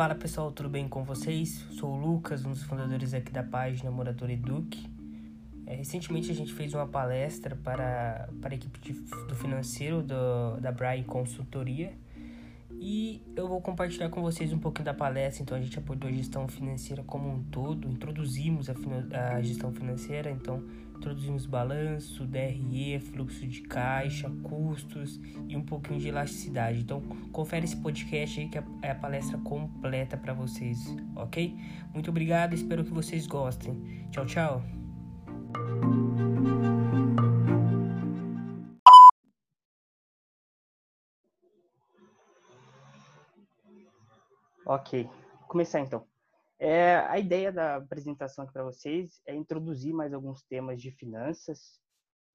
Fala pessoal, tudo bem com vocês? Sou o Lucas, um dos fundadores aqui da página Morador Eduque. É, recentemente a gente fez uma palestra para, para a equipe de, do financeiro do, da Braille Consultoria e eu vou compartilhar com vocês um pouquinho da palestra. Então a gente abordou a gestão financeira como um todo, introduzimos a, a gestão financeira, então introduzimos balanço, DRE, fluxo de caixa, custos e um pouquinho de elasticidade. Então confere esse podcast aí que é a palestra completa para vocês, ok? Muito obrigado, espero que vocês gostem. Tchau, tchau. Ok, vou começar então. É, a ideia da apresentação aqui para vocês é introduzir mais alguns temas de finanças.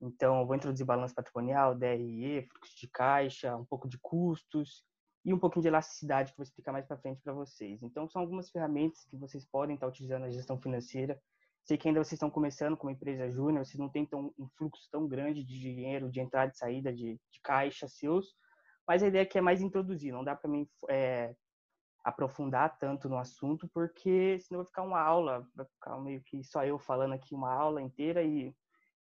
Então, vou introduzir balanço patrimonial, DRE, fluxo de caixa, um pouco de custos e um pouquinho de elasticidade que eu vou explicar mais para frente para vocês. Então, são algumas ferramentas que vocês podem estar utilizando na gestão financeira. Sei que ainda vocês estão começando como empresa júnior, vocês não têm tão, um fluxo tão grande de dinheiro, de entrada e saída de, de caixa seus, mas a ideia aqui é mais introduzir, não dá para mim é, aprofundar tanto no assunto, porque senão vai ficar uma aula, vai ficar meio que só eu falando aqui uma aula inteira e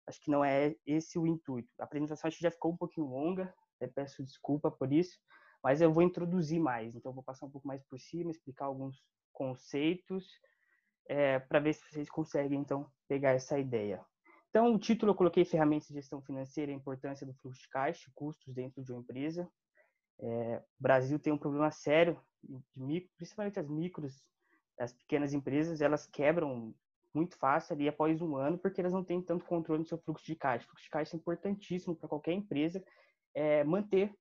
acho que não é esse o intuito. A apresentação acho que já ficou um pouquinho longa, peço desculpa por isso, mas eu vou introduzir mais, então vou passar um pouco mais por cima, explicar alguns conceitos, é, para ver se vocês conseguem então pegar essa ideia. Então, o título eu coloquei ferramentas de gestão financeira a importância do fluxo de caixa, custos dentro de uma empresa. É, o Brasil tem um problema sério de micro, principalmente as micros, as pequenas empresas, elas quebram muito fácil ali após um ano, porque elas não têm tanto controle no seu fluxo de caixa. O fluxo de caixa é importantíssimo para qualquer empresa é, manter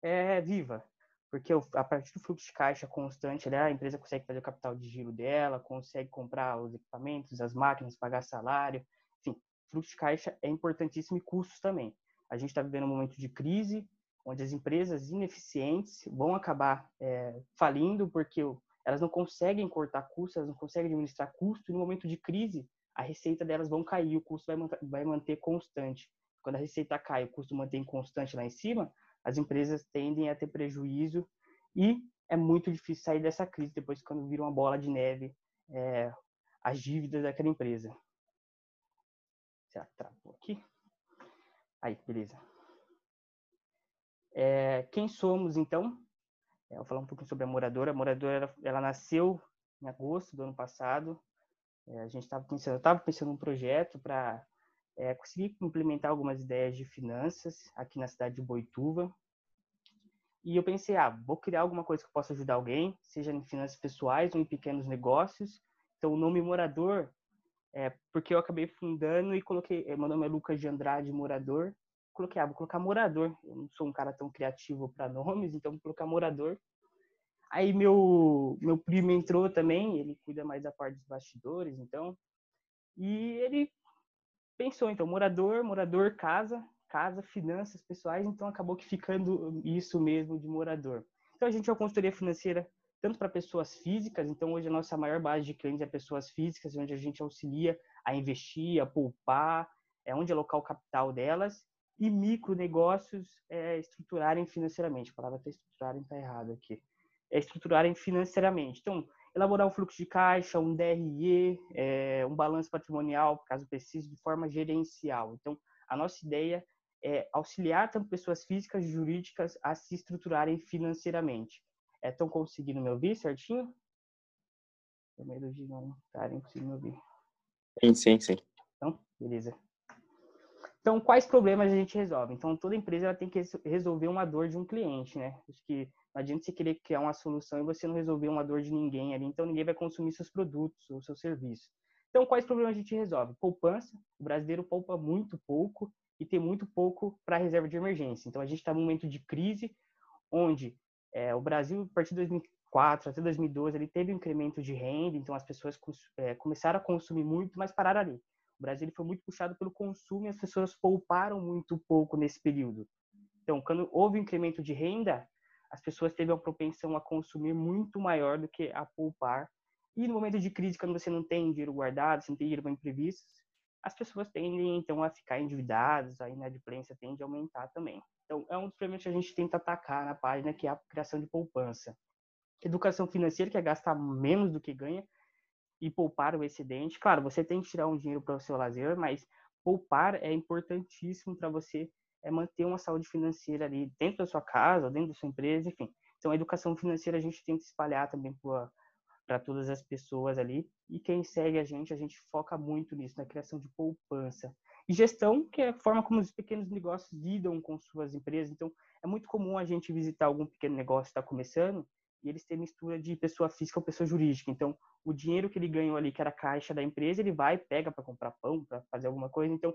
é, viva, porque a partir do fluxo de caixa constante, a empresa consegue fazer o capital de giro dela, consegue comprar os equipamentos, as máquinas, pagar salário, enfim, fluxo de caixa é importantíssimo e custos também. A gente está vivendo um momento de crise, onde as empresas ineficientes vão acabar é, falindo porque elas não conseguem cortar custos, elas não conseguem administrar custos, e no momento de crise, a receita delas vão cair, o custo vai, manter, vai manter constante. Quando a receita cai, o custo mantém constante lá em cima, as empresas tendem a ter prejuízo e é muito difícil sair dessa crise depois quando vira uma bola de neve é, as dívidas daquela empresa. Se atrapou aqui. Aí, beleza. É, quem somos, então? É, vou falar um pouquinho sobre a moradora. A moradora, ela, ela nasceu em agosto do ano passado. É, a gente estava pensando, eu estava pensando num projeto para é, conseguir implementar algumas ideias de finanças aqui na cidade de Boituva. E eu pensei, ah, vou criar alguma coisa que possa ajudar alguém, seja em finanças pessoais ou em pequenos negócios. Então, o nome morador é porque eu acabei fundando e coloquei, meu nome é Lucas de Andrade Morador, coloquei, ah, vou colocar morador. Eu não sou um cara tão criativo para nomes, então vou colocar morador. Aí meu meu primo entrou também, ele cuida mais da parte dos bastidores, então. E ele pensou, então, morador, morador, casa, casa, finanças pessoais, então acabou que ficando isso mesmo de morador. Então a gente é uma consultoria financeira tanto para pessoas físicas, então hoje a nossa maior base de clientes é pessoas físicas, onde a gente auxilia a investir, a poupar, é onde alocar o capital delas, e micronegócios é, estruturarem financeiramente. A palavra até estruturarem está errada aqui. É estruturarem financeiramente. Então, elaborar um fluxo de caixa, um DRE, é, um balanço patrimonial, caso precise, de forma gerencial. Então, a nossa ideia é auxiliar tanto pessoas físicas e jurídicas a se estruturarem financeiramente. Estão é, conseguindo me ouvir certinho? Tenho medo de não estarem conseguindo me ouvir. Sim, sim, sim. Então, beleza. Então, quais problemas a gente resolve? Então, toda empresa ela tem que resolver uma dor de um cliente, né? Acho que não adianta você querer criar uma solução e você não resolver uma dor de ninguém ali, então ninguém vai consumir seus produtos ou seus serviços. Então, quais problemas a gente resolve? Poupança. O brasileiro poupa muito pouco e tem muito pouco para reserva de emergência. Então, a gente está num momento de crise onde é, o Brasil, a partir de 2004 até 2012, ele teve um incremento de renda, então as pessoas é, começaram a consumir muito, mas pararam ali. O Brasil foi muito puxado pelo consumo e as pessoas pouparam muito pouco nesse período. Então, quando houve um incremento de renda, as pessoas teve uma propensão a consumir muito maior do que a poupar. E no momento de crise, quando você não tem dinheiro guardado, você não tem dinheiro para imprevistos, as pessoas tendem então a ficar endividadas, a inadimplência tende a aumentar também. Então, é um dos problemas que a gente tenta atacar na página, que é a criação de poupança. Educação financeira, que é gastar menos do que ganha e poupar o excedente. Claro, você tem que tirar um dinheiro para o seu lazer, mas poupar é importantíssimo para você é manter uma saúde financeira ali dentro da sua casa, dentro da sua empresa, enfim. Então, a educação financeira a gente tenta espalhar também para todas as pessoas ali. E quem segue a gente, a gente foca muito nisso, na criação de poupança. E gestão, que é a forma como os pequenos negócios lidam com suas empresas. Então, é muito comum a gente visitar algum pequeno negócio que está começando e eles têm mistura de pessoa física ou pessoa jurídica. Então, o dinheiro que ele ganhou ali, que era a caixa da empresa, ele vai, pega para comprar pão, para fazer alguma coisa. Então,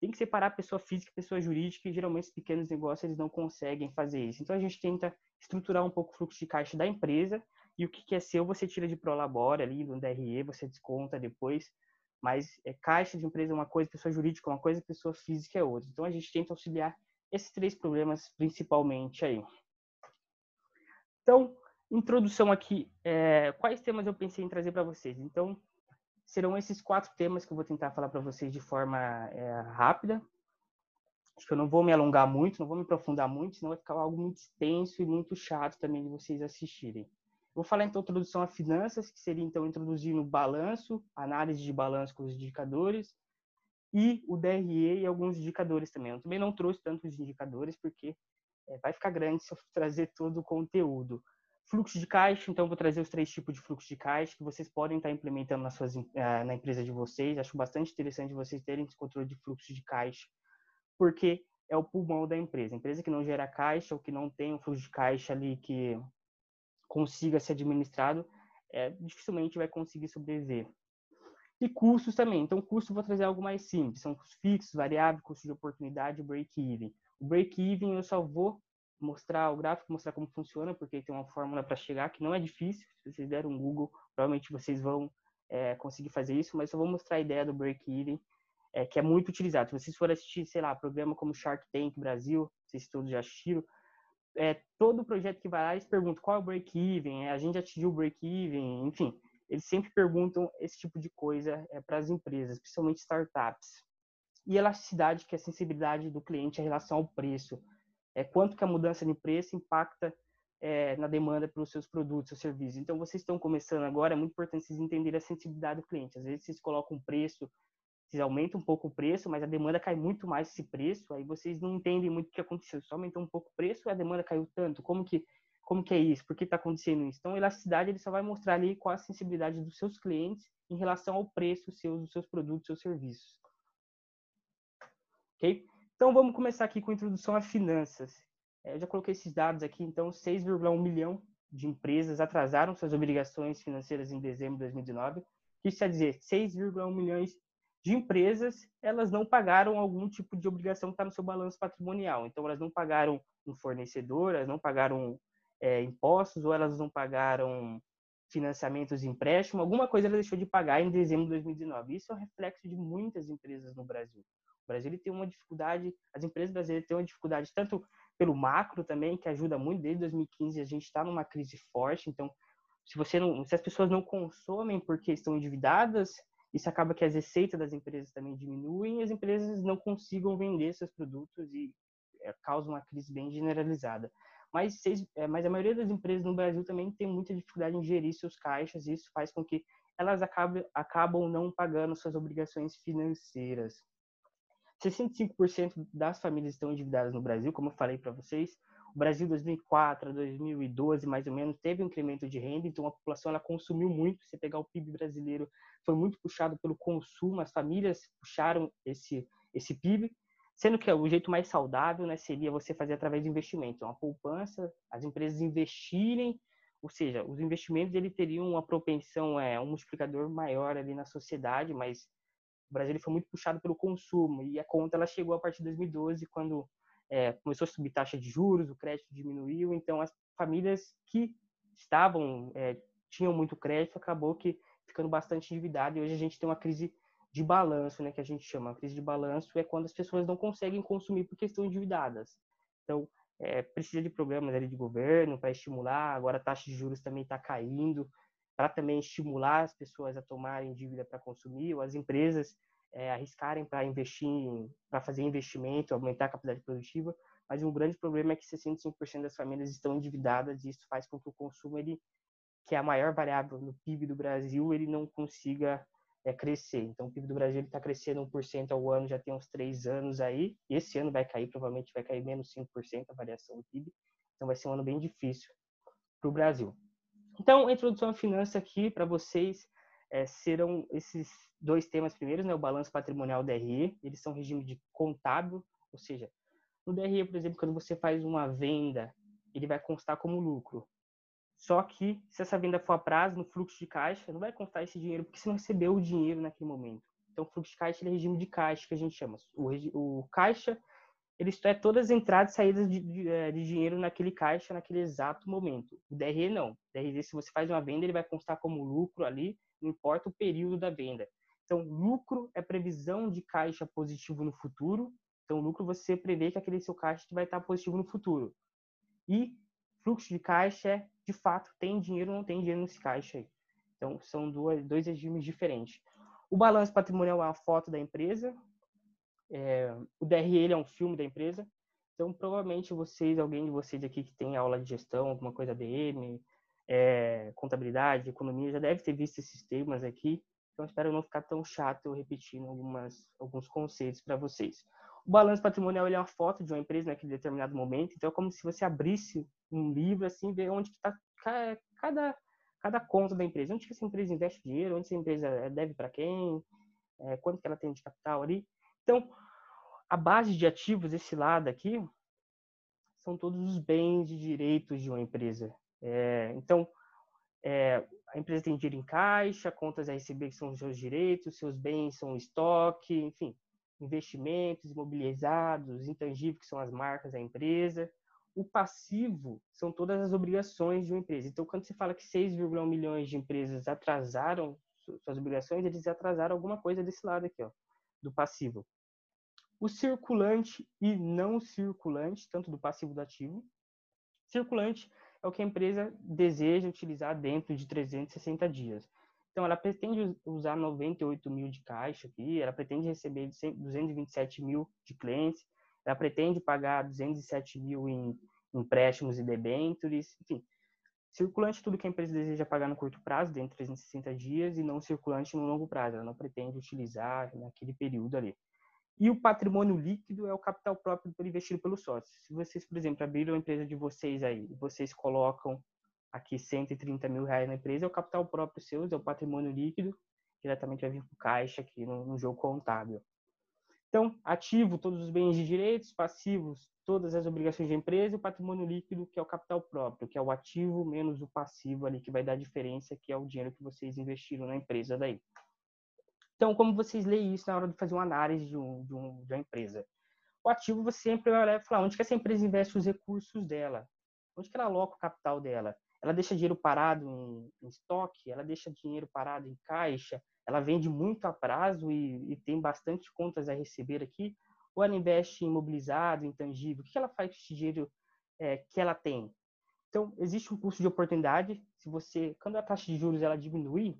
tem que separar pessoa física e pessoa jurídica, e geralmente os pequenos negócios eles não conseguem fazer isso. Então, a gente tenta estruturar um pouco o fluxo de caixa da empresa, e o que é seu, você tira de Prolabore ali, no DRE, você desconta depois mas é, caixa de empresa é uma coisa, pessoa jurídica é uma coisa, pessoa física é outra. Então a gente tenta auxiliar esses três problemas principalmente aí. Então, introdução aqui, é, quais temas eu pensei em trazer para vocês? Então, serão esses quatro temas que eu vou tentar falar para vocês de forma é, rápida. Acho que eu não vou me alongar muito, não vou me aprofundar muito, senão vai ficar algo muito extenso e muito chato também de vocês assistirem. Vou falar então introdução a finanças, que seria então introduzindo balanço, análise de balanço com os indicadores, e o DRE e alguns indicadores também. Eu também não trouxe tantos indicadores, porque é, vai ficar grande se eu trazer todo o conteúdo. Fluxo de caixa, então vou trazer os três tipos de fluxo de caixa que vocês podem estar implementando nas suas, eh, na empresa de vocês. Acho bastante interessante vocês terem esse controle de fluxo de caixa, porque é o pulmão da empresa. Empresa que não gera caixa ou que não tem um fluxo de caixa ali que consiga ser administrado, é, dificilmente vai conseguir sobreviver. E custos também. Então, custo vou trazer algo mais simples. São custos fixos, variáveis, custo de oportunidade, break-even. O break-even eu só vou mostrar o gráfico, mostrar como funciona, porque tem uma fórmula para chegar que não é difícil. Se vocês deram um Google, provavelmente vocês vão é, conseguir fazer isso, mas eu vou mostrar a ideia do break-even, é, que é muito utilizado. Se vocês forem assistir, sei lá, programa como Shark Tank Brasil, vocês todos já assistiram, é, todo projeto que vai lá, eles perguntam qual é o break-even, é, a gente atingiu o break-even, enfim. Eles sempre perguntam esse tipo de coisa é, para as empresas, principalmente startups. E elasticidade, que é a sensibilidade do cliente em relação ao preço. É, quanto que a mudança de preço impacta é, na demanda pelos seus produtos, seus serviços. Então, vocês estão começando agora, é muito importante vocês entenderem a sensibilidade do cliente. Às vezes, vocês colocam um preço vocês aumentam um pouco o preço, mas a demanda cai muito mais esse preço, aí vocês não entendem muito o que aconteceu. Só aumentou um pouco o preço e a demanda caiu tanto. Como que, como que é isso? Por que está acontecendo isso? Então, elasticidade ele só vai mostrar ali qual a sensibilidade dos seus clientes em relação ao preço seus, dos seus produtos, seus serviços. Ok? Então, vamos começar aqui com a introdução a finanças. É, eu já coloquei esses dados aqui, então, 6,1 milhão de empresas atrasaram suas obrigações financeiras em dezembro de 2019. Isso quer dizer 6,1 milhões de empresas, elas não pagaram algum tipo de obrigação que está no seu balanço patrimonial. Então, elas não pagaram um fornecedor, elas não pagaram é, impostos, ou elas não pagaram financiamentos empréstimo, alguma coisa ela deixou de pagar em dezembro de 2019. Isso é um reflexo de muitas empresas no Brasil. O Brasil tem uma dificuldade, as empresas brasileiras têm uma dificuldade tanto pelo macro também, que ajuda muito, desde 2015 a gente está numa crise forte, então se você não, se as pessoas não consomem porque estão endividadas, isso acaba que as receitas das empresas também diminuem e as empresas não consigam vender seus produtos e é, causa uma crise bem generalizada. Mas, é, mas a maioria das empresas no Brasil também tem muita dificuldade em gerir seus caixas e isso faz com que elas acabem, acabam não pagando suas obrigações financeiras. 65% das famílias estão endividadas no Brasil, como eu falei para vocês. O Brasil, 2004 a 2012, mais ou menos, teve um incremento de renda, então a população ela consumiu muito. Se pegar o PIB brasileiro, foi muito puxado pelo consumo, as famílias puxaram esse, esse PIB, sendo que o jeito mais saudável né, seria você fazer através de investimento. Então, a poupança, as empresas investirem, ou seja, os investimentos ele teriam uma propensão, é, um multiplicador maior ali na sociedade, mas o Brasil foi muito puxado pelo consumo e a conta ela chegou a partir de 2012, quando é, começou a subir taxa de juros, o crédito diminuiu, então as famílias que estavam é, tinham muito crédito acabou que ficando bastante endividado e hoje a gente tem uma crise de balanço, né, que a gente chama. A crise de balanço é quando as pessoas não conseguem consumir porque estão endividadas. Então, é, precisa de programas ali de governo para estimular. Agora a taxa de juros também está caindo para também estimular as pessoas a tomarem dívida para consumir, ou as empresas é, arriscarem para investir, para fazer investimento, aumentar a capacidade produtiva, mas um grande problema é que 65% das famílias estão endividadas e isso faz com que o consumo, ele, que é a maior variável no PIB do Brasil, ele não consiga é, crescer. Então, o PIB do Brasil está crescendo 1% ao ano, já tem uns três anos aí. Esse ano vai cair, provavelmente vai cair menos 5% a variação do PIB. Então, vai ser um ano bem difícil para o Brasil. Então, a introdução à finança aqui para vocês é, serão esses dois temas primeiros, né, o balanço patrimonial DRE, eles são regime de contábil, ou seja, no DRE, por exemplo, quando você faz uma venda, ele vai constar como lucro. Só que, se essa venda for a prazo, no fluxo de caixa, não vai constar esse dinheiro, porque você não recebeu o dinheiro naquele momento. Então, o fluxo de caixa é regime de caixa, que a gente chama. O, o caixa, ele é todas as entradas e saídas de, de, é, de, dinheiro naquele caixa, naquele exato momento. O DRE não. O DRE, se você faz uma venda, ele vai constar como lucro ali, não importa o período da venda. Então, lucro é previsão de caixa positivo no futuro. Então, lucro você prevê que aquele seu caixa vai estar positivo no futuro. E fluxo de caixa é, de fato, tem dinheiro ou não tem dinheiro nesse caixa aí. Então, são dois, dois regimes diferentes. O balanço patrimonial é uma foto da empresa. É, o DRE é um filme da empresa. Então, provavelmente vocês, alguém de vocês aqui que tem aula de gestão, alguma coisa DM, é, contabilidade, economia, já deve ter visto esses temas aqui. Então, espero não ficar tão chato eu repetindo algumas, alguns conceitos para vocês. O balanço patrimonial é uma foto de uma empresa naquele determinado momento. Então, é como se você abrisse um livro, assim, ver onde está cada, cada conta da empresa. Onde que essa empresa investe dinheiro, onde essa empresa deve para quem, é, quanto que ela tem de capital ali. Então, a base de ativos, esse lado aqui, são todos os bens e direitos de uma empresa. É, então, é, a empresa tem dinheiro em caixa, contas a receber que são os seus direitos, seus bens são estoque, enfim, investimentos imobilizados, intangíveis que são as marcas da empresa. O passivo são todas as obrigações de uma empresa. Então, quando você fala que 6,1 milhões de empresas atrasaram suas obrigações, eles atrasaram alguma coisa desse lado aqui, ó, do passivo. O circulante e não circulante, tanto do passivo do ativo. Circulante é o que a empresa deseja utilizar dentro de 360 dias. Então, ela pretende usar 98 mil de caixa aqui, ela pretende receber 227 mil de clientes, ela pretende pagar 207 mil em empréstimos e debêntures, enfim. Circulante tudo que a empresa deseja pagar no curto prazo, dentro de 360 dias, e não circulante no longo prazo. Ela não pretende utilizar naquele período ali. E o patrimônio líquido é o capital próprio investido pelos sócios. Se vocês, por exemplo, abriram a empresa de vocês aí, vocês colocam aqui 130 mil reais na empresa, é o capital próprio seu, é o patrimônio líquido, diretamente vai vir para o caixa aqui no, no, jogo contábil. Então, ativo, todos os bens de direitos, passivos, todas as obrigações da empresa, e o patrimônio líquido, que é o capital próprio, que é o ativo menos o passivo ali, que vai dar a diferença, que é o dinheiro que vocês investiram na empresa daí. Então, como vocês leem isso na hora de fazer uma análise de, um, de, um, de uma empresa? O ativo, você sempre vai olhar e falar onde que essa empresa investe os recursos dela, onde que ela aloca o capital dela. Ela deixa dinheiro parado em, em estoque, ela deixa dinheiro parado em caixa, ela vende muito a prazo e, e, tem bastante contas a receber aqui, ou ela investe em imobilizado, intangível? O que ela faz com esse dinheiro é, que ela tem? Então, existe um custo de oportunidade. Se você, quando a taxa de juros ela diminui,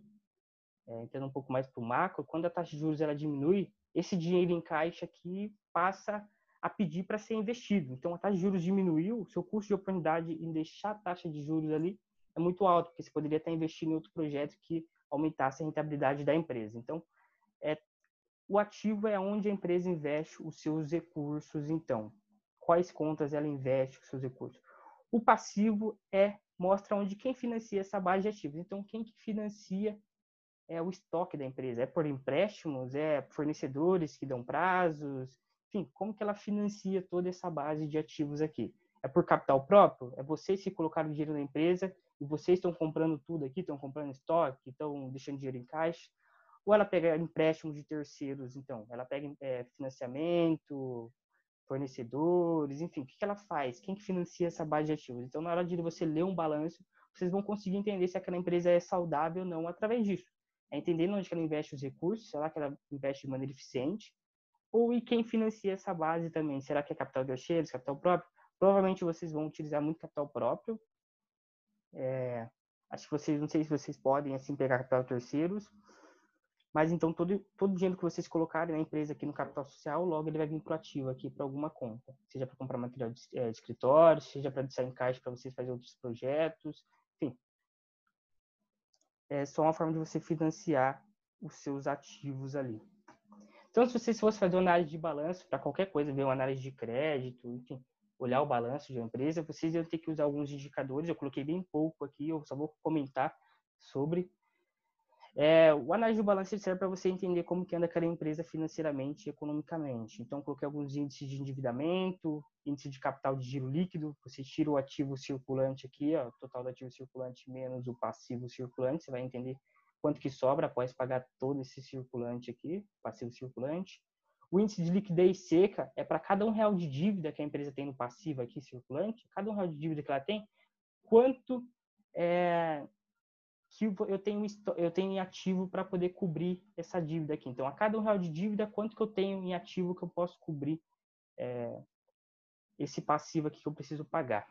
é, entrando um pouco mais para o macro, quando a taxa de juros ela diminui, esse dinheiro em caixa aqui passa a pedir para ser investido. Então, a taxa de juros diminuiu, seu custo de oportunidade em deixar a taxa de juros ali é muito alto, porque você poderia estar investindo em outro projeto que aumentasse a rentabilidade da empresa. Então, é, o ativo é onde a empresa investe os seus recursos, então. Quais contas ela investe os seus recursos. O passivo é mostra onde quem financia essa base de ativos. Então, quem que financia é o estoque da empresa? É por empréstimos? É fornecedores que dão prazos? Enfim, como que ela financia toda essa base de ativos aqui? É por capital próprio? É vocês que colocaram dinheiro na empresa e vocês estão comprando tudo aqui, estão comprando estoque, estão deixando dinheiro em caixa? Ou ela pega empréstimos de terceiros, então? Ela pega é, financiamento, fornecedores, enfim, o que, que ela faz? Quem que financia essa base de ativos? Então, na hora de você ler um balanço, vocês vão conseguir entender se aquela empresa é saudável ou não através disso é entendendo onde ela investe os recursos, será que ela investe de maneira eficiente? Ou e quem financia essa base também? Será que é capital de terceiros, capital próprio? Provavelmente vocês vão utilizar muito capital próprio. É, acho que vocês, não sei se vocês podem assim pegar capital de terceiros. Mas então todo, todo dinheiro que vocês colocarem na empresa aqui no capital social, logo ele vai vir para o ativo aqui para alguma conta. Seja para comprar material de, é, de escritório, seja para deixar em caixa para vocês fazerem outros projetos. É só uma forma de você financiar os seus ativos ali. Então, se você fosse fazer uma análise de balanço para qualquer coisa, ver uma análise de crédito, enfim, olhar o balanço de uma empresa, vocês iam ter que usar alguns indicadores. Eu coloquei bem pouco aqui, eu só vou comentar sobre é, o análise do balanço serve para você entender como que anda aquela empresa financeiramente e economicamente. Então, coloquei alguns índices de endividamento, índice de capital de giro líquido, você tira o ativo circulante aqui, o total do ativo circulante menos o passivo circulante, você vai entender quanto que sobra após pagar todo esse circulante aqui, passivo circulante. O índice de liquidez seca é para cada um real de dívida que a empresa tem no passivo aqui circulante, cada um real de dívida que ela tem, quanto é, que eu tenho, eu tenho em ativo para poder cobrir essa dívida aqui. Então, a cada um real de dívida, quanto que eu tenho em ativo que eu posso cobrir é, esse passivo aqui que eu preciso pagar.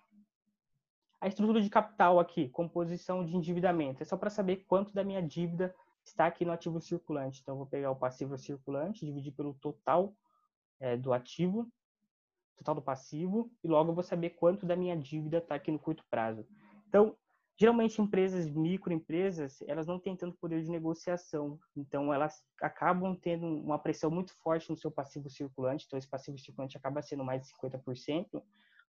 A estrutura de capital aqui, composição de endividamento, é só para saber quanto da minha dívida está aqui no ativo circulante. Então, eu vou pegar o passivo circulante, dividir pelo total é, do ativo, total do passivo, e logo eu vou saber quanto da minha dívida está aqui no curto prazo. Então, Geralmente, empresas, microempresas, elas não têm tanto poder de negociação, então elas acabam tendo uma pressão muito forte no seu passivo circulante, então esse passivo circulante acaba sendo mais de 50%, porque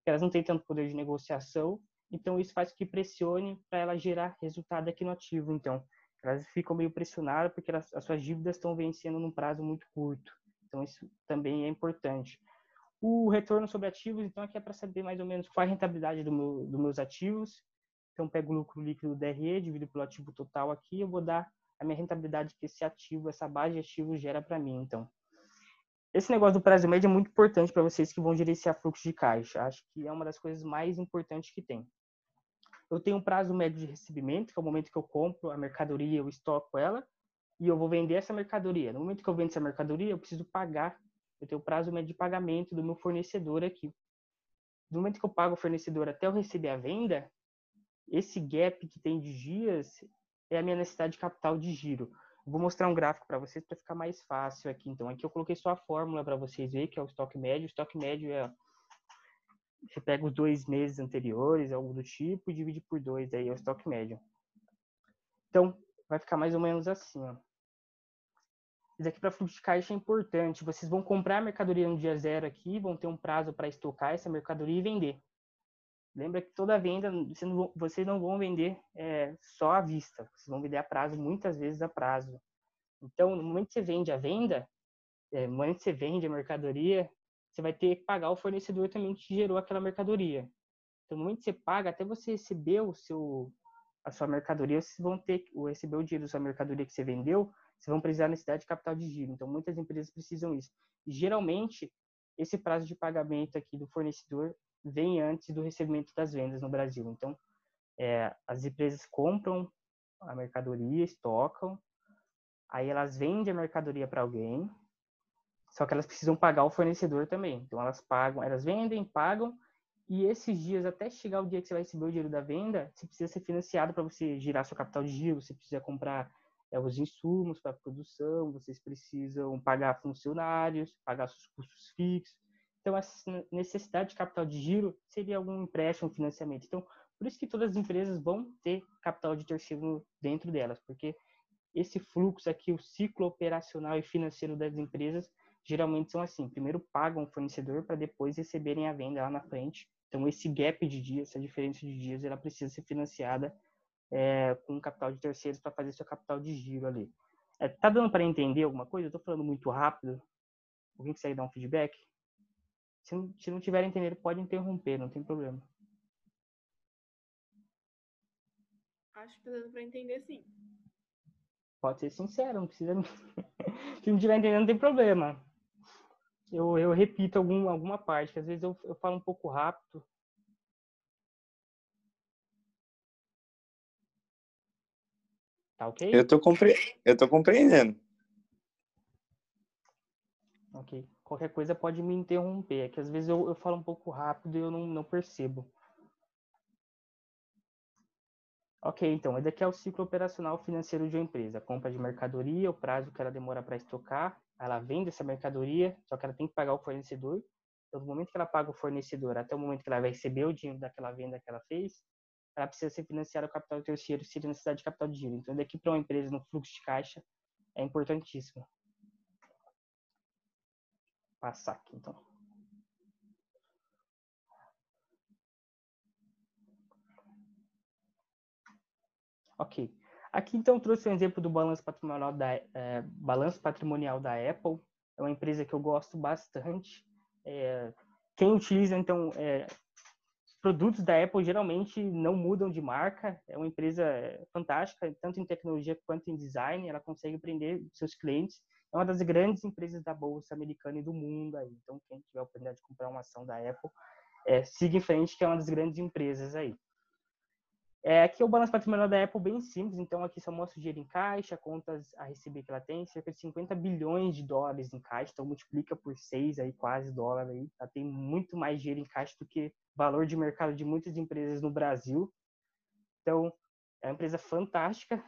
elas não têm tanto poder de negociação, então isso faz que pressione para ela gerar resultado aqui no ativo. Então, elas ficam meio pressionadas porque elas, as suas dívidas estão vencendo num prazo muito curto. Então, isso também é importante. O retorno sobre ativos, então, aqui é para saber mais ou menos qual é a rentabilidade do meu, dos meus ativos então, pego o lucro líquido do DRE, divido pelo ativo total aqui, eu vou dar a minha rentabilidade que esse ativo, essa base de ativos gera para mim. Então, esse negócio do prazo médio é muito importante para vocês que vão gerenciar fluxo de caixa. Acho que é uma das coisas mais importantes que tem. Eu tenho um prazo médio de recebimento, que é o momento que eu compro a mercadoria, eu estoco ela, e eu vou vender essa mercadoria. No momento que eu vendo essa mercadoria, eu preciso pagar. Eu tenho o prazo médio de pagamento do meu fornecedor aqui. No momento que eu pago o fornecedor até eu receber a venda, esse gap que tem de dias é a minha necessidade de capital de giro. Vou mostrar um gráfico para vocês para ficar mais fácil aqui. Então, aqui eu coloquei só a fórmula para vocês verem, que é o estoque médio. O estoque médio é. Você pega os dois meses anteriores, algo do tipo, e divide por dois, aí é o estoque médio. Então, vai ficar mais ou menos assim, ó. Isso aqui para fluxo de caixa é importante. Vocês vão comprar a mercadoria no dia zero aqui, vão ter um prazo para estocar essa mercadoria e vender. Lembra que toda venda, vocês não vocês não vão vender é, só à vista, vocês vão vender a prazo, muitas vezes a prazo. Então, no momento que você vende a venda, é, no momento que você vende a mercadoria, você vai ter que pagar o fornecedor também que gerou aquela mercadoria. Então, no momento que você paga, até você receber o seu, a sua mercadoria, vocês vão ter que receber o dinheiro da sua mercadoria que você vendeu, vocês vão precisar da necessidade de capital de giro. Então, muitas empresas precisam isso. E, geralmente, esse prazo de pagamento aqui do fornecedor vem antes do recebimento das vendas no Brasil. Então, é, as empresas compram a mercadoria, estocam, aí elas vendem a mercadoria para alguém, só que elas precisam pagar o fornecedor também. Então, elas pagam, elas vendem, pagam, e esses dias, até chegar o dia que você vai receber o dinheiro da venda, você precisa ser financiado para você girar seu capital de giro, você precisa comprar é, os insumos para produção, vocês precisam pagar funcionários, pagar seus custos fixos. Então, essa necessidade de capital de giro seria algum empréstimo, financiamento. Então, por isso que todas as empresas vão ter capital de terceiro dentro delas, porque esse fluxo aqui, o ciclo operacional e financeiro das empresas, geralmente são assim: primeiro pagam o fornecedor para depois receberem a venda lá na frente. Então, esse gap de dias, essa diferença de dias, ela precisa ser financiada é, com capital de terceiros para fazer seu capital de giro ali. É, tá dando para entender alguma coisa? Eu estou falando muito rápido. Alguém consegue dar um feedback? Se não, se não tiver entendendo, pode interromper, não tem problema. Acho que tá dando pra entender sim. Pode ser sincero, não precisa. se não tiver entendendo, não tem problema. Eu, eu repito algum, alguma parte, que às vezes eu, eu falo um pouco rápido. Tá ok? Eu tô, compre... eu tô compreendendo. Ok. Qualquer coisa pode me interromper. É que às vezes eu, eu falo um pouco rápido e eu não, não percebo. Ok, então, esse aqui é o ciclo operacional financeiro de uma empresa. Compra de mercadoria, o prazo que ela demora para estocar, ela vende essa mercadoria, só que ela tem que pagar o fornecedor. Então, do momento que ela paga o fornecedor até o momento que ela vai receber o dinheiro daquela venda que ela fez, ela precisa ser financiada com capital terceiro se necessidade de capital de giro. Então, daqui para uma empresa no fluxo de caixa é importantíssimo. Passar aqui, então. Ok. Aqui, então, trouxe um exemplo do balanço patrimonial da, é, balanço patrimonial da Apple. É uma empresa que eu gosto bastante. É, quem utiliza, então, é, produtos da Apple geralmente não mudam de marca. É uma empresa fantástica, tanto em tecnologia quanto em design. Ela consegue prender seus clientes. É uma das grandes empresas da bolsa americana e do mundo. Aí. Então, quem tiver a oportunidade de comprar uma ação da Apple, é, siga em frente, que é uma das grandes empresas aí. É, aqui é o balanço patrimonial da Apple bem simples, então aqui só mostra o dinheiro em caixa, contas a receber que ela tem, cerca de 50 bilhões de dólares em caixa, então multiplica por 6 aí, quase dólar aí. Ela tem muito mais dinheiro em caixa do que valor de mercado de muitas empresas no Brasil. Então, é uma empresa fantástica.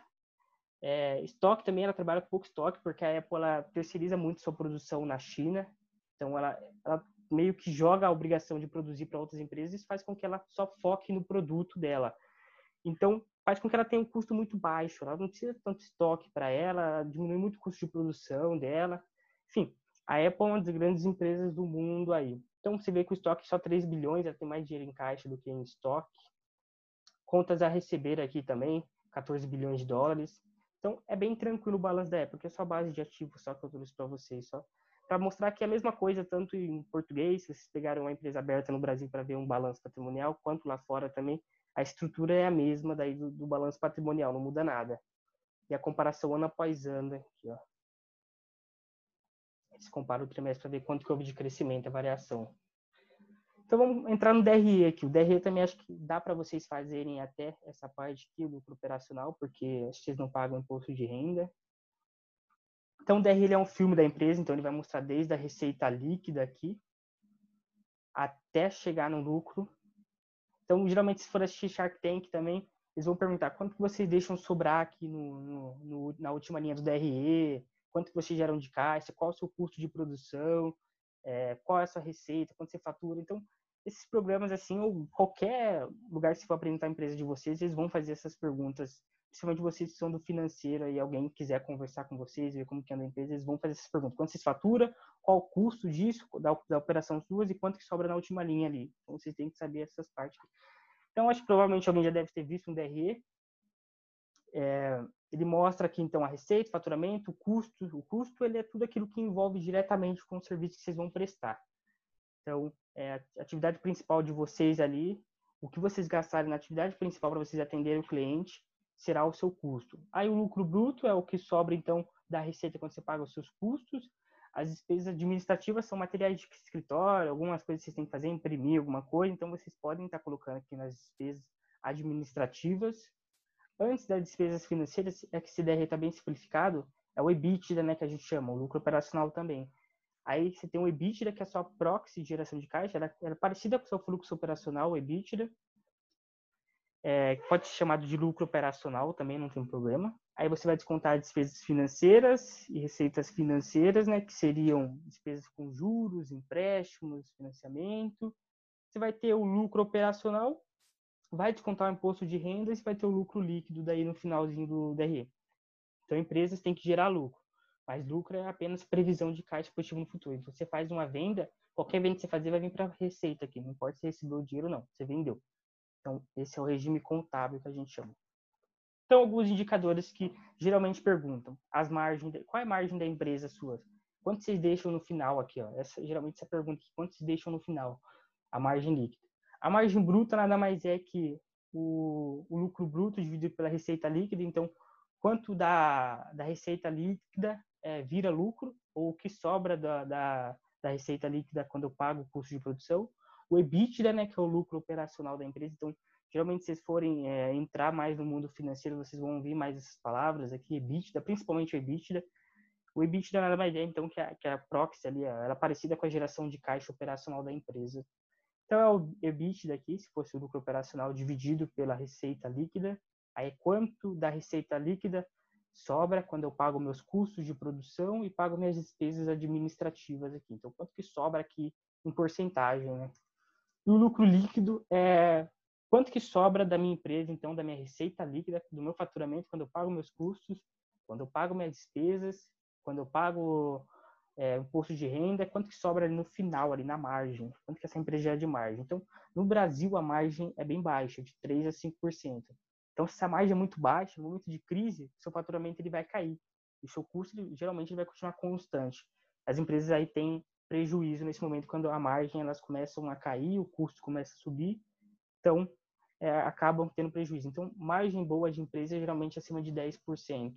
É, estoque também, ela trabalha com pouco estoque, porque a Apple ela terceiriza muito sua produção na China. Então, ela, ela meio que joga a obrigação de produzir para outras empresas e faz com que ela só foque no produto dela. Então, faz com que ela tenha um custo muito baixo. Ela não precisa tanto estoque para ela, diminui muito o custo de produção dela. Enfim, a Apple é uma das grandes empresas do mundo aí. Então, você vê que o estoque é só 3 bilhões, ela tem mais dinheiro em caixa do que em estoque. Contas a receber aqui também, 14 bilhões de dólares. Então, é bem tranquilo o balanço da Apple, porque é só base de ativos, só que eu trouxe para vocês, só para mostrar que é a mesma coisa, tanto em português, se vocês pegaram uma empresa aberta no Brasil para ver um balanço patrimonial, quanto lá fora também, a estrutura é a mesma daí do, do balanço patrimonial, não muda nada. E a comparação ano após ano aqui, ó. Eles comparam o trimestre para ver quanto que houve de crescimento, a variação. Então vamos entrar no DRE aqui. O DRE também acho que dá para vocês fazerem até essa parte aqui, o lucro operacional, porque vocês não pagam imposto de renda. Então o DRE é um filme da empresa, então ele vai mostrar desde a receita líquida aqui até chegar no lucro então, geralmente, se for assistir Shark Tank também, eles vão perguntar quanto que vocês deixam sobrar aqui no, no, no, na última linha do DRE, quanto que vocês geram de caixa, qual o seu custo de produção, é, qual é a sua receita, quanto você fatura. Então, esses programas, assim, ou qualquer lugar que você for apresentar a empresa de vocês, eles vão fazer essas perguntas principalmente vocês que são do financeiro e alguém quiser conversar com vocês, ver como que anda a empresa, eles vão fazer essas perguntas. Quanto vocês faturam? Qual o custo disso, da, da operação suas e quanto que sobra na última linha ali. Então, vocês têm que saber essas partes. Então, acho que provavelmente alguém já deve ter visto um DRE. É, ele mostra aqui, então, a receita, o faturamento, o custo. O custo, ele é tudo aquilo que envolve diretamente com o serviço que vocês vão prestar. Então, é a atividade principal de vocês ali, o que vocês gastarem na atividade principal para vocês atenderem o cliente, será o seu custo. Aí o lucro bruto é o que sobra então da receita quando você paga os seus custos. As despesas administrativas são materiais de escritório, algumas coisas que vocês têm que fazer, imprimir alguma coisa, então vocês podem estar colocando aqui nas despesas administrativas. Antes das despesas financeiras, é que DR está bem simplificado, é o EBITDA, né, que a gente chama, o lucro operacional também. Aí você tem o EBITDA, que é a sua proxy de geração de caixa, ela, ela é parecida com o seu fluxo operacional, o EBITDA, é, pode ser chamado de lucro operacional também, não tem problema. Aí você vai descontar despesas financeiras e receitas financeiras, né, que seriam despesas com juros, empréstimos, financiamento. Você vai ter o lucro operacional, vai descontar o imposto de renda e você vai ter o lucro líquido daí no finalzinho do DRE. Então, empresas têm que gerar lucro, mas lucro é apenas previsão de caixa positivo no futuro. Então, você faz uma venda, qualquer venda que você fazer vai vir para receita aqui, não importa se recebeu o dinheiro ou não, você vendeu. Então, esse é o regime contábil que a gente chama. Então, alguns indicadores que geralmente perguntam: as margens, qual é a margem da empresa sua? Quanto vocês deixam no final aqui? Ó? Essa, geralmente essa pergunta: quanto vocês deixam no final? A margem líquida. A margem bruta nada mais é que o, o lucro bruto dividido pela receita líquida. Então, quanto da, da receita líquida é, vira lucro, ou o que sobra da, da, da receita líquida quando eu pago o custo de produção, o EBITDA, né, que é o lucro operacional da empresa. Então, geralmente, se vocês forem é, entrar mais no mundo financeiro, vocês vão ouvir mais essas palavras aqui, EBITDA, principalmente o EBITDA. O EBITDA nada mais é, então, que a, que a proxy ali, ela é parecida com a geração de caixa operacional da empresa. Então, é o EBITDA aqui, se fosse o lucro operacional dividido pela receita líquida, Aí quanto da receita líquida sobra quando eu pago meus custos de produção e pago minhas despesas administrativas aqui. Então, quanto que sobra aqui em porcentagem, né? E o lucro líquido é quanto que sobra da minha empresa, então, da minha receita líquida, do meu faturamento, quando eu pago meus custos, quando eu pago minhas despesas, quando eu pago é, imposto de renda, quanto que sobra ali no final, ali na margem, quanto que essa empresa gera de margem. Então, no Brasil, a margem é bem baixa, de 3% a 5%. Então, se essa margem é muito baixa, no momento de crise, seu faturamento ele vai cair. E seu custo, ele, geralmente, ele vai continuar constante. As empresas aí têm prejuízo nesse momento, quando a margem elas começam a cair, o custo começa a subir, então é, acabam tendo prejuízo. Então, margem boa de empresa é geralmente acima de 10%,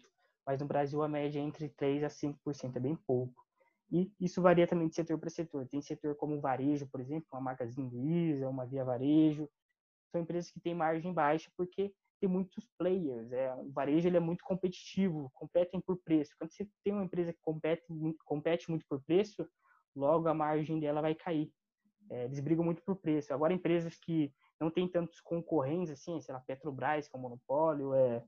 mas no Brasil a média é entre 3% a 5%, é bem pouco. E isso varia também de setor para setor. Tem setor como varejo, por exemplo, uma Magazine Luiza, uma Via Varejo, são empresas que têm margem baixa porque tem muitos players. É, o varejo ele é muito competitivo, competem por preço. Quando você tem uma empresa que compete, compete muito por preço, logo a margem dela vai cair. É, eles brigam muito por preço. Agora, empresas que não têm tantos concorrentes, assim, sei lá, Petrobras, que é um monopólio, é,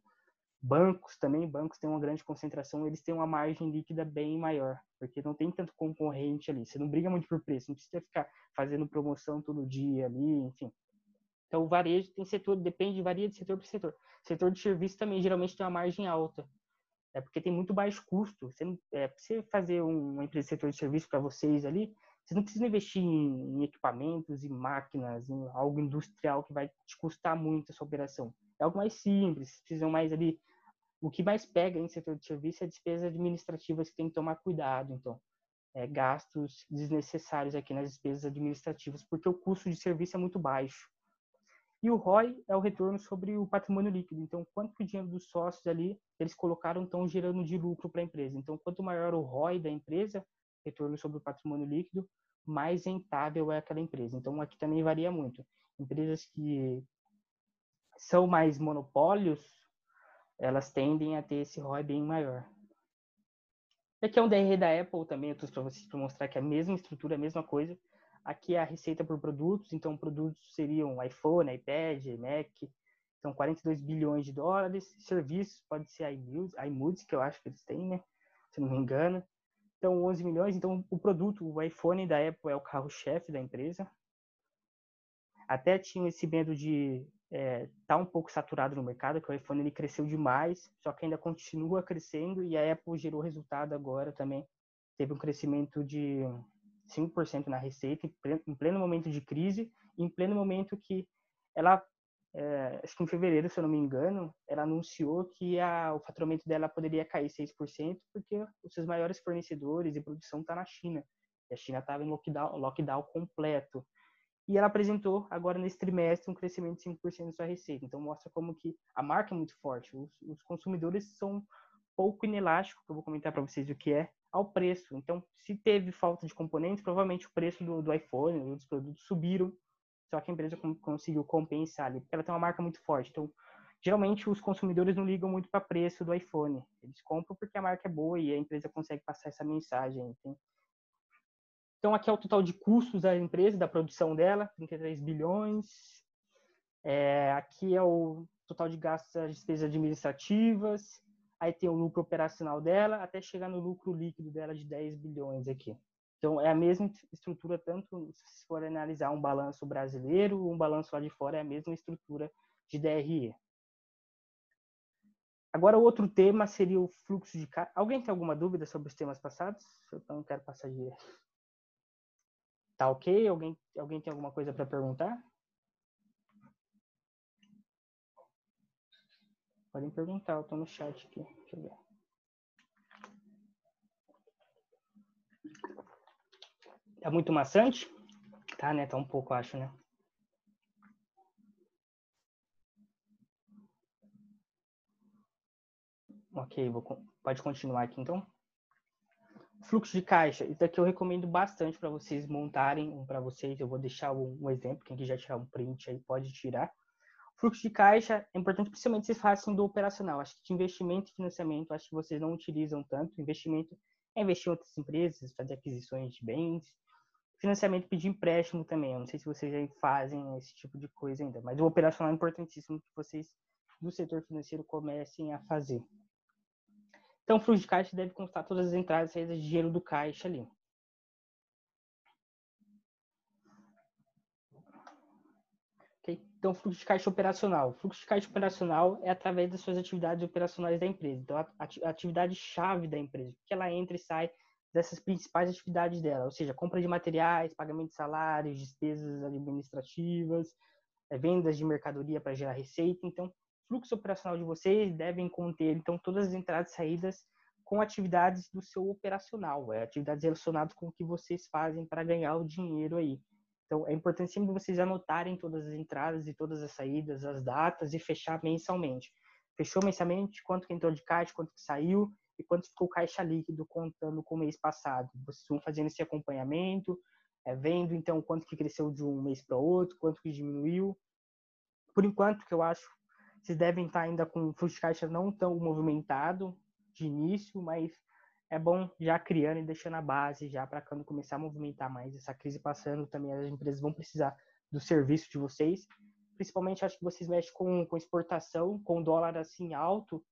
bancos também, bancos têm uma grande concentração, eles têm uma margem líquida bem maior, porque não tem tanto concorrente ali. Você não briga muito por preço, não precisa ficar fazendo promoção todo dia ali, enfim. Então, o varejo tem setor, depende, varia de setor para setor. Setor de serviço também geralmente tem uma margem alta. É porque tem muito baixo custo. Você, é, para você fazer uma empresa de setor de serviço para vocês ali, você não precisa investir em, em equipamentos e máquinas, em algo industrial que vai te custar muito essa operação. É algo mais simples, vocês precisam mais ali. O que mais pega em setor de serviço é despesas administrativas que tem que tomar cuidado, então. É, gastos desnecessários aqui nas despesas administrativas, porque o custo de serviço é muito baixo. E o ROI é o retorno sobre o patrimônio líquido. Então, quanto que o dinheiro dos sócios ali eles colocaram estão gerando de lucro para a empresa. Então, quanto maior o ROI da empresa, retorno sobre o patrimônio líquido, mais rentável é aquela empresa. Então, aqui também varia muito. Empresas que são mais monopólios, elas tendem a ter esse ROI bem maior. Aqui é um DRE da Apple também, eu trouxe para vocês para mostrar que é a mesma estrutura, a mesma coisa. Aqui é a receita por produtos, então produtos seriam iPhone, iPad, Mac, são 42 bilhões de dólares. Serviços pode ser iMusic, que eu acho que eles têm, né? Se não me engano. Então, 11 milhões. Então, o produto, o iPhone da Apple é o carro-chefe da empresa. Até tinha esse medo de é, tá um pouco saturado no mercado, que o iPhone ele cresceu demais, só que ainda continua crescendo e a Apple gerou resultado agora também. Teve um crescimento de 5% na receita em pleno momento de crise, em pleno momento que ela, é, acho que em fevereiro, se eu não me engano, ela anunciou que a, o faturamento dela poderia cair 6%, porque os seus maiores fornecedores e produção está na China. E a China estava em lockdown, lockdown completo. E ela apresentou agora nesse trimestre um crescimento de 5% da sua receita. Então mostra como que a marca é muito forte. Os, os consumidores são pouco inelásticos, que eu vou comentar para vocês o que é, ao preço. Então, se teve falta de componentes, provavelmente o preço do, do iPhone e dos produtos subiram, só que a empresa conseguiu compensar ali, porque ela tem uma marca muito forte. Então, geralmente os consumidores não ligam muito para preço do iPhone. Eles compram porque a marca é boa e a empresa consegue passar essa mensagem. Então, aqui é o total de custos da empresa, da produção dela, 33 bilhões. É, aqui é o total de gastos despesas administrativas aí tem o lucro operacional dela, até chegar no lucro líquido dela de 10 bilhões aqui. Então, é a mesma estrutura, tanto se for analisar um balanço brasileiro, um balanço lá de fora, é a mesma estrutura de DRE. Agora, outro tema seria o fluxo de caixa. Alguém tem alguma dúvida sobre os temas passados? Eu não quero passar de... Tá ok? Alguém, alguém tem alguma coisa para perguntar? Podem perguntar, eu tô no chat aqui. Deixa eu ver. Tá muito maçante? Tá, né? Tá um pouco, acho, né? Ok, vou, pode continuar aqui então. Fluxo de caixa. Isso aqui eu recomendo bastante para vocês montarem para vocês. Eu vou deixar um, um exemplo. Quem quiser tirar um print aí pode tirar. Fluxo de caixa é importante, principalmente se façam do operacional. Acho que de investimento e financiamento, acho que vocês não utilizam tanto. Investimento é investir em outras empresas, fazer aquisições de bens. Financiamento, pedir empréstimo também. Eu não sei se vocês já fazem esse tipo de coisa ainda, mas o operacional é importantíssimo que vocês do setor financeiro comecem a fazer. Então, o fluxo de caixa deve constar todas as entradas e saídas de dinheiro do caixa ali. Então, fluxo de caixa operacional. Fluxo de caixa operacional é através das suas atividades operacionais da empresa. Então, a atividade-chave da empresa, que ela entra e sai dessas principais atividades dela, ou seja, compra de materiais, pagamento de salários, despesas administrativas, é, vendas de mercadoria para gerar receita. Então, fluxo operacional de vocês devem conter então todas as entradas e saídas com atividades do seu operacional, é, atividades relacionadas com o que vocês fazem para ganhar o dinheiro aí. Então, é importante sempre vocês anotarem todas as entradas e todas as saídas, as datas e fechar mensalmente. Fechou mensalmente, quanto que entrou de caixa, quanto que saiu e quanto ficou caixa líquido contando com o mês passado. Vocês vão fazendo esse acompanhamento, é, vendo então quanto que cresceu de um mês para outro, quanto que diminuiu. Por enquanto, que eu acho vocês devem estar ainda com o fluxo de caixa não tão movimentado de início, mas é bom já criando e deixando a base já para quando começar a movimentar mais essa crise passando, também as empresas vão precisar do serviço de vocês. Principalmente acho que vocês mexem com, com exportação, com dólar assim alto,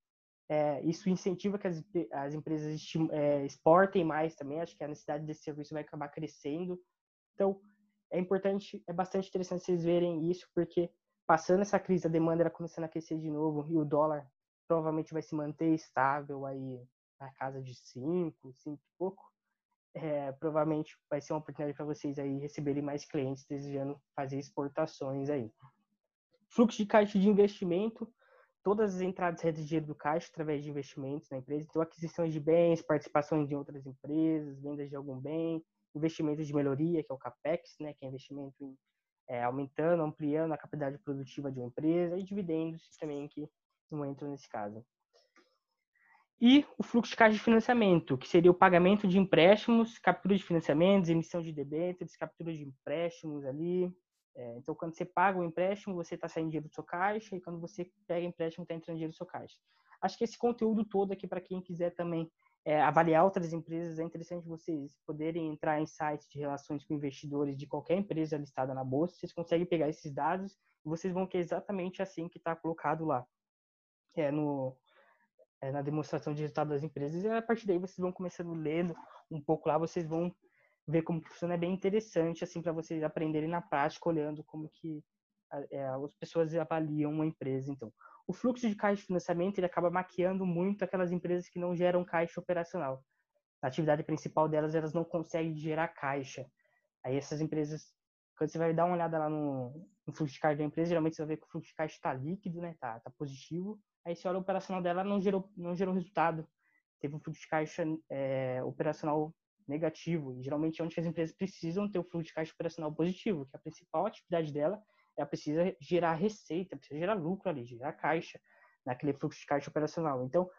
é, isso incentiva que as, as empresas é, exportem mais também. Acho que a necessidade desse serviço vai acabar crescendo. Então, é importante, é bastante interessante vocês verem isso, porque passando essa crise, a demanda era começando a aquecer de novo e o dólar provavelmente vai se manter estável aí na casa de 5, 5 e pouco. É, provavelmente vai ser uma oportunidade para vocês aí receberem mais clientes desejando fazer exportações aí. Fluxo de caixa de investimento, todas as entradas e de dinheiro do caixa através de investimentos na empresa, então aquisições de bens, participações de outras empresas, vendas de algum bem, investimentos de melhoria, que é o CAPEX, né, que é investimento em é, aumentando, ampliando a capacidade produtiva de uma empresa, e dividendos também que não entram nesse caso. E o fluxo de caixa de financiamento, que seria o pagamento de empréstimos, captura de financiamentos, emissão de debêntures, captura de empréstimos ali. É, então, quando você paga o empréstimo, você está saindo dinheiro do seu caixa, e quando você pega empréstimo, está entrando dinheiro do seu caixa. Acho que esse conteúdo todo aqui, para quem quiser também é, avaliar outras empresas, é interessante vocês poderem entrar em sites de relações com investidores de qualquer empresa listada na bolsa, vocês conseguem pegar esses dados e vocês vão ter exatamente assim que está colocado lá é, no, é, na demonstração de resultado das empresas. E a partir daí vocês vão começando lendo um pouco lá, vocês vão ver como funciona. É bem interessante assim para vocês aprenderem na prática, olhando como que é, as pessoas avaliam uma empresa. Então, o fluxo de caixa de financiamento ele acaba maquiando muito aquelas empresas que não geram caixa operacional. A atividade principal delas, elas não conseguem gerar caixa. Aí essas empresas, quando você vai dar uma olhada lá no, no fluxo de caixa da empresa, geralmente você vai ver que o fluxo de caixa está líquido, né? Tá, tá positivo. Aí você olha o operacional dela, não gerou, não gerou resultado. Teve um fluxo de caixa é, operacional negativo. E geralmente é onde as empresas precisam ter o fluxo de caixa operacional positivo, que é a principal atividade dela ela precisa gerar receita, precisa gerar lucro ali, gerar caixa naquele fluxo de caixa operacional. Então,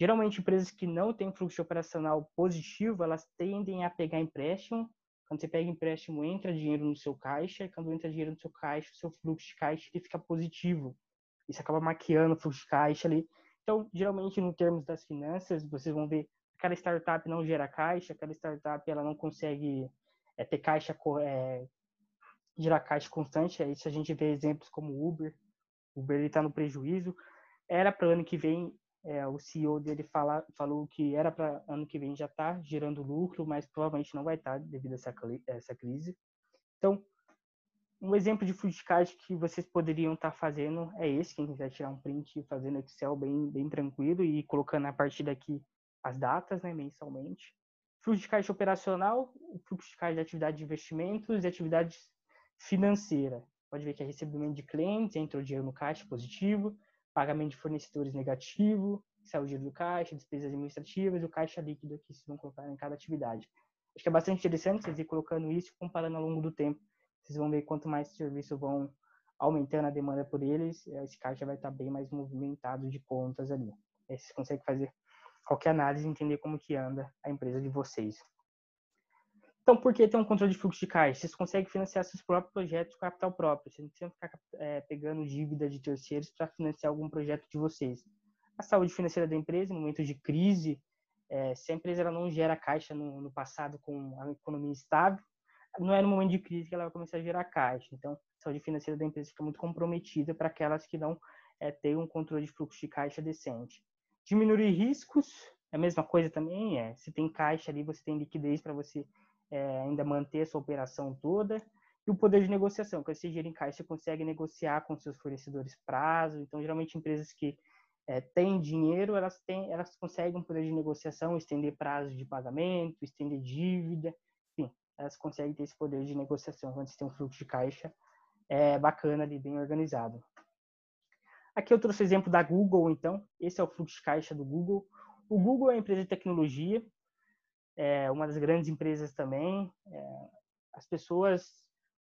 geralmente empresas que não têm fluxo operacional positivo, elas tendem a pegar empréstimo. Quando você pega empréstimo, entra dinheiro no seu caixa, e quando entra dinheiro no seu caixa, o seu fluxo de caixa ele fica positivo. Isso acaba maquiando o fluxo de caixa ali. Então, geralmente, no termos das finanças, vocês vão ver aquela startup não gera caixa, aquela startup ela não consegue é, ter caixa é, gerar caixa constante. Aí se a gente vê exemplos como o Uber, o Uber está no prejuízo. Era para ano que vem, é, o CEO dele fala, falou que era para ano que vem já estar tá gerando lucro, mas provavelmente não vai estar tá devido a essa, essa crise. Então, um exemplo de caixa que vocês poderiam estar tá fazendo é esse, quem quiser tirar um print fazendo Excel bem, bem tranquilo e colocando a partir daqui as datas, né, mensalmente. Fluxo de caixa operacional, fluxo de caixa de atividade de investimentos e atividades financeira. Pode ver que é recebimento de clientes, entrou dinheiro no caixa positivo, pagamento de fornecedores negativo, saiu dinheiro do caixa, despesas administrativas e o caixa líquido que vocês vão colocar em cada atividade. Acho que é bastante interessante vocês ir colocando isso, comparando ao longo do tempo. Vocês vão ver quanto mais serviços vão aumentando a demanda por eles, esse caixa vai estar bem mais movimentado de contas ali. Aí vocês conseguem fazer qualquer análise e entender como que anda a empresa de vocês. Então, por que ter um controle de fluxo de caixa? Vocês conseguem financiar seus próprios projetos com capital próprio. Vocês não precisam ficar é, pegando dívida de terceiros para financiar algum projeto de vocês. A saúde financeira da empresa, em momentos de crise, é, se a empresa não gera caixa no, no passado com a economia estável, não é no momento de crise que ela vai começar a gerar caixa. Então, a saúde financeira da empresa fica muito comprometida para aquelas que não é, têm um controle de fluxo de caixa decente. Diminuir riscos, é a mesma coisa também, é, se tem caixa ali, você tem liquidez para você é, ainda manter essa operação toda. E o poder de negociação, quando você gira em caixa, você consegue negociar com seus fornecedores prazo. Então, geralmente, empresas que é, têm dinheiro, elas, têm, elas conseguem um poder de negociação, estender prazo de pagamento, estender dívida, elas conseguem ter esse poder de negociação quando você tem um fluxo de caixa é, bacana ali, bem organizado. Aqui eu trouxe o exemplo da Google, então. Esse é o fluxo de caixa do Google. O Google é uma empresa de tecnologia, é uma das grandes empresas também. É, as pessoas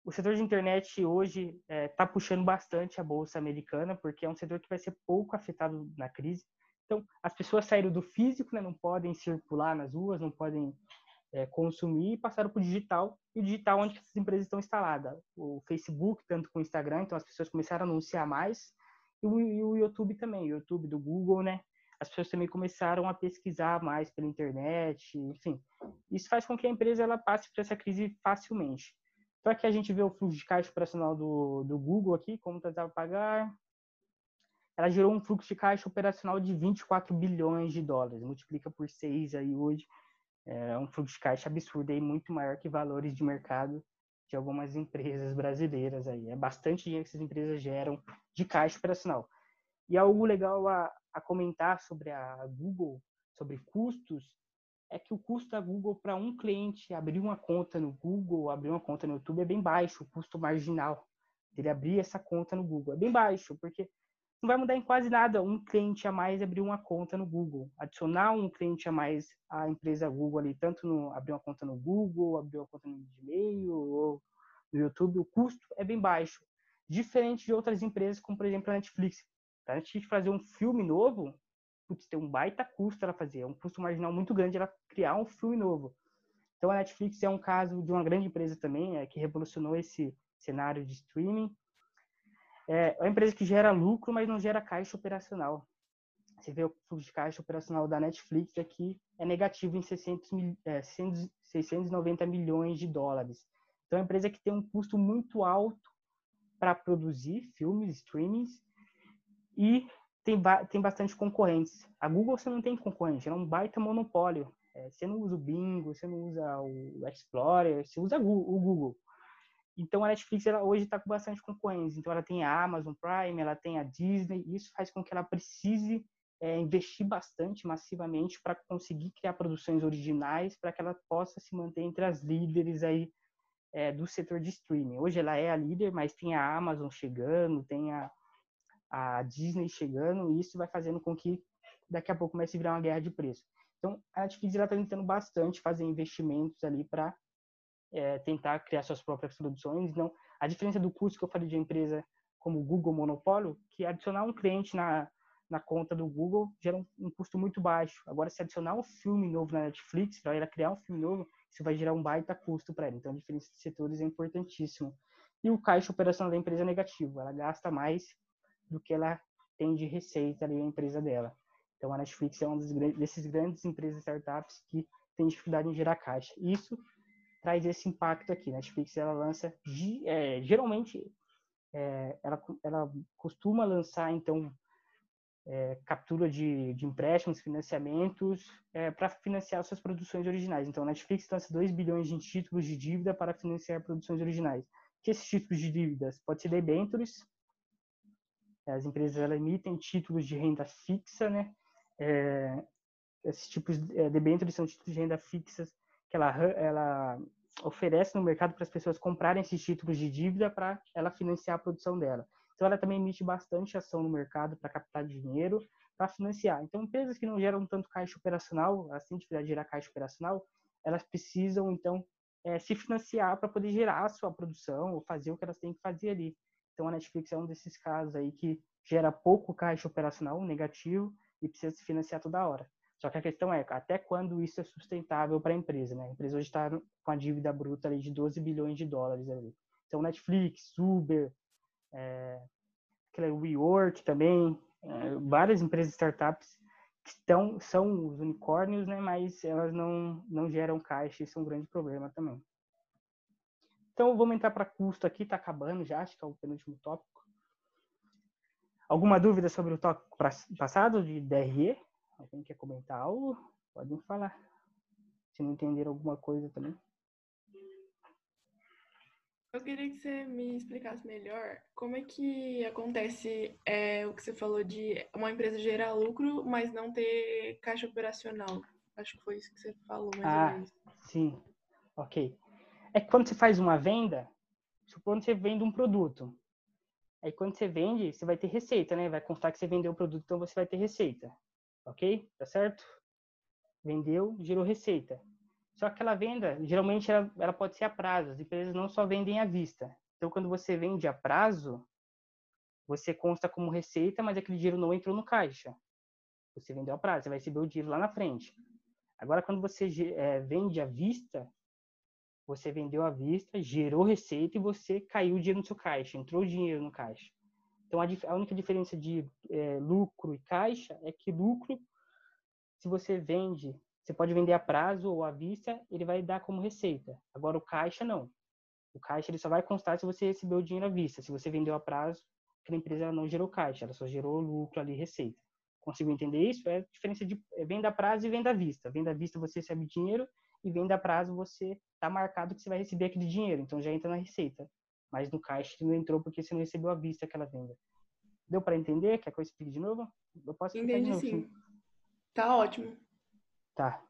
o setor de internet hoje está é, tá puxando bastante a bolsa americana, porque é um setor que vai ser pouco afetado na crise. Então, as pessoas saíram do físico, né, não podem circular nas ruas, não podem é, consumir, e passaram para o digital, e o digital onde essas empresas estão instaladas. O Facebook, tanto com o Instagram, então as pessoas começaram a anunciar mais, e o, e o YouTube também, o YouTube do Google, né? As pessoas também começaram a pesquisar mais pela internet, enfim. Isso faz com que a empresa ela passe por essa crise facilmente. Então aqui a gente vê o fluxo de caixa operacional do, do Google aqui, como tentava pagar. Ela gerou um fluxo de caixa operacional de 24 bilhões de dólares, multiplica por 6 aí hoje. É um fluxo de caixa absurdo aí, muito maior que valores de mercado de algumas empresas brasileiras aí. É bastante dinheiro que essas empresas geram de caixa operacional. E algo legal a, a comentar sobre a Google, sobre custos, é que o custo da Google para um cliente abrir uma conta no Google, abrir uma conta no YouTube é bem baixo, o custo marginal dele abrir essa conta no Google é bem baixo, porque não vai mudar em quase nada um cliente a mais abrir uma conta no Google. Adicionar um cliente a mais à empresa Google ali, tanto no abrir uma conta no Google, abrir uma conta no Gmail ou no YouTube, o custo é bem baixo. Diferente de outras empresas, como por exemplo a Netflix. A Netflix fazer um filme novo, putz, tem um baita custo ela fazer, é um custo marginal muito grande ela criar um filme novo. Então a Netflix é um caso de uma grande empresa também, é, que revolucionou esse cenário de streaming. É, é uma empresa que gera lucro, mas não gera caixa operacional. Você vê o fluxo de caixa operacional da Netflix aqui é negativo em 600 mil, é, 690 milhões de dólares. Então é uma empresa que tem um custo muito alto para produzir filmes, streamings, e tem, tem bastante concorrentes. A Google você não tem concorrente, é um baita monopólio. É, você não usa o Bing, você não usa o Explorer, você usa o Google. Então a Netflix ela hoje está com bastante concorrentes. Então ela tem a Amazon Prime, ela tem a Disney. E isso faz com que ela precise é, investir bastante, massivamente, para conseguir criar produções originais, para que ela possa se manter entre as líderes aí é, do setor de streaming. Hoje ela é a líder, mas tem a Amazon chegando, tem a, a Disney chegando, e isso vai fazendo com que daqui a pouco comece a virar uma guerra de preço. Então, a Netflix está tentando bastante fazer investimentos ali para é, tentar criar suas próprias produções. Não, a diferença do custo que eu falei de empresa como Google Monopólio, que adicionar um cliente na, na conta do Google gera um, um custo muito baixo. Agora, se adicionar um filme novo na Netflix, para ela criar um filme novo, isso vai gerar um baita custo para ela. Então, a diferença de setores é importantíssima. E o caixa operacional da empresa é negativo. Ela gasta mais do que ela tem de receita ali a empresa dela. Então a Netflix é uma desses grandes empresas startups que tem dificuldade em gerar caixa. Isso traz esse impacto aqui. Netflix ela lança é, geralmente é, ela, ela costuma lançar então é, captura de, de, empréstimos, financiamentos é, para financiar suas produções originais. Então a Netflix lança 2 bilhões de títulos de dívida para financiar produções originais. Que esses títulos de dívidas pode ser debêntures, as empresas elas emitem títulos de renda fixa, né? É, esses tipos de é, debêntures são títulos de renda fixas que ela, ela oferece no mercado para as pessoas comprarem esses títulos de dívida para ela financiar a produção dela. Então, ela também emite bastante ação no mercado para captar dinheiro para financiar. Então, empresas que não geram tanto caixa operacional, dificuldade de gerar caixa operacional, elas precisam, então, é, se financiar para poder gerar a sua produção ou fazer o que elas têm que fazer ali. Então a Netflix é um desses casos aí que gera pouco caixa operacional negativo e precisa se financiar toda hora. Só que a questão é até quando isso é sustentável para a empresa, né? A empresa hoje está com a dívida bruta ali de 12 bilhões de dólares ali. Então Netflix, Uber, é, aquela WeWork também, é, várias empresas startups que estão, são os unicórnios, né? Mas elas não, não geram caixa, isso é um grande problema também. Então, vamos entrar para custo aqui, está acabando já, acho que é o penúltimo tópico. Alguma dúvida sobre o tópico passado de DRE? Alguém quer comentar algo? Podem falar. Se não entenderam alguma coisa também. Eu queria que você me explicasse melhor como é que acontece é, o que você falou de uma empresa gerar lucro, mas não ter caixa operacional. Acho que foi isso que você falou, mais ah, ou menos. Sim, ok. É que quando você faz uma venda, supondo que você vende um produto. Aí quando você vende, você vai ter receita, né? Vai constar que você vendeu o produto, então você vai ter receita. Ok? Tá certo? Vendeu, gerou receita. Só que aquela venda, geralmente, ela, ela pode ser a prazo. As empresas não só vendem à vista. Então, quando você vende a prazo, você consta como receita, mas aquele dinheiro não entrou no caixa. Você vendeu a prazo, você vai receber o dinheiro lá na frente. Agora, quando você é, vende à vista, você vendeu à vista, gerou receita e você caiu o dinheiro no seu caixa, entrou o dinheiro no caixa. Então, a, a única diferença de é, lucro e caixa é que lucro, se você vende, você pode vender a prazo ou à vista, ele vai dar como receita. Agora, o caixa, não. O caixa ele só vai constar se você recebeu o dinheiro à vista. Se você vendeu a prazo, aquela empresa não gerou caixa, ela só gerou lucro ali, receita. Consigo entender isso? É a diferença de é venda a prazo e venda à vista. Venda à vista você recebe dinheiro e venda a prazo você está marcado que você vai receber aquele dinheiro, então já entra na receita. Mas no caixa ele não entrou porque você não recebeu à vista aquela venda. Deu para entender? Quer que eu explique de novo? Eu posso Entendi, de novo. Sim. Tá ótimo. Tá.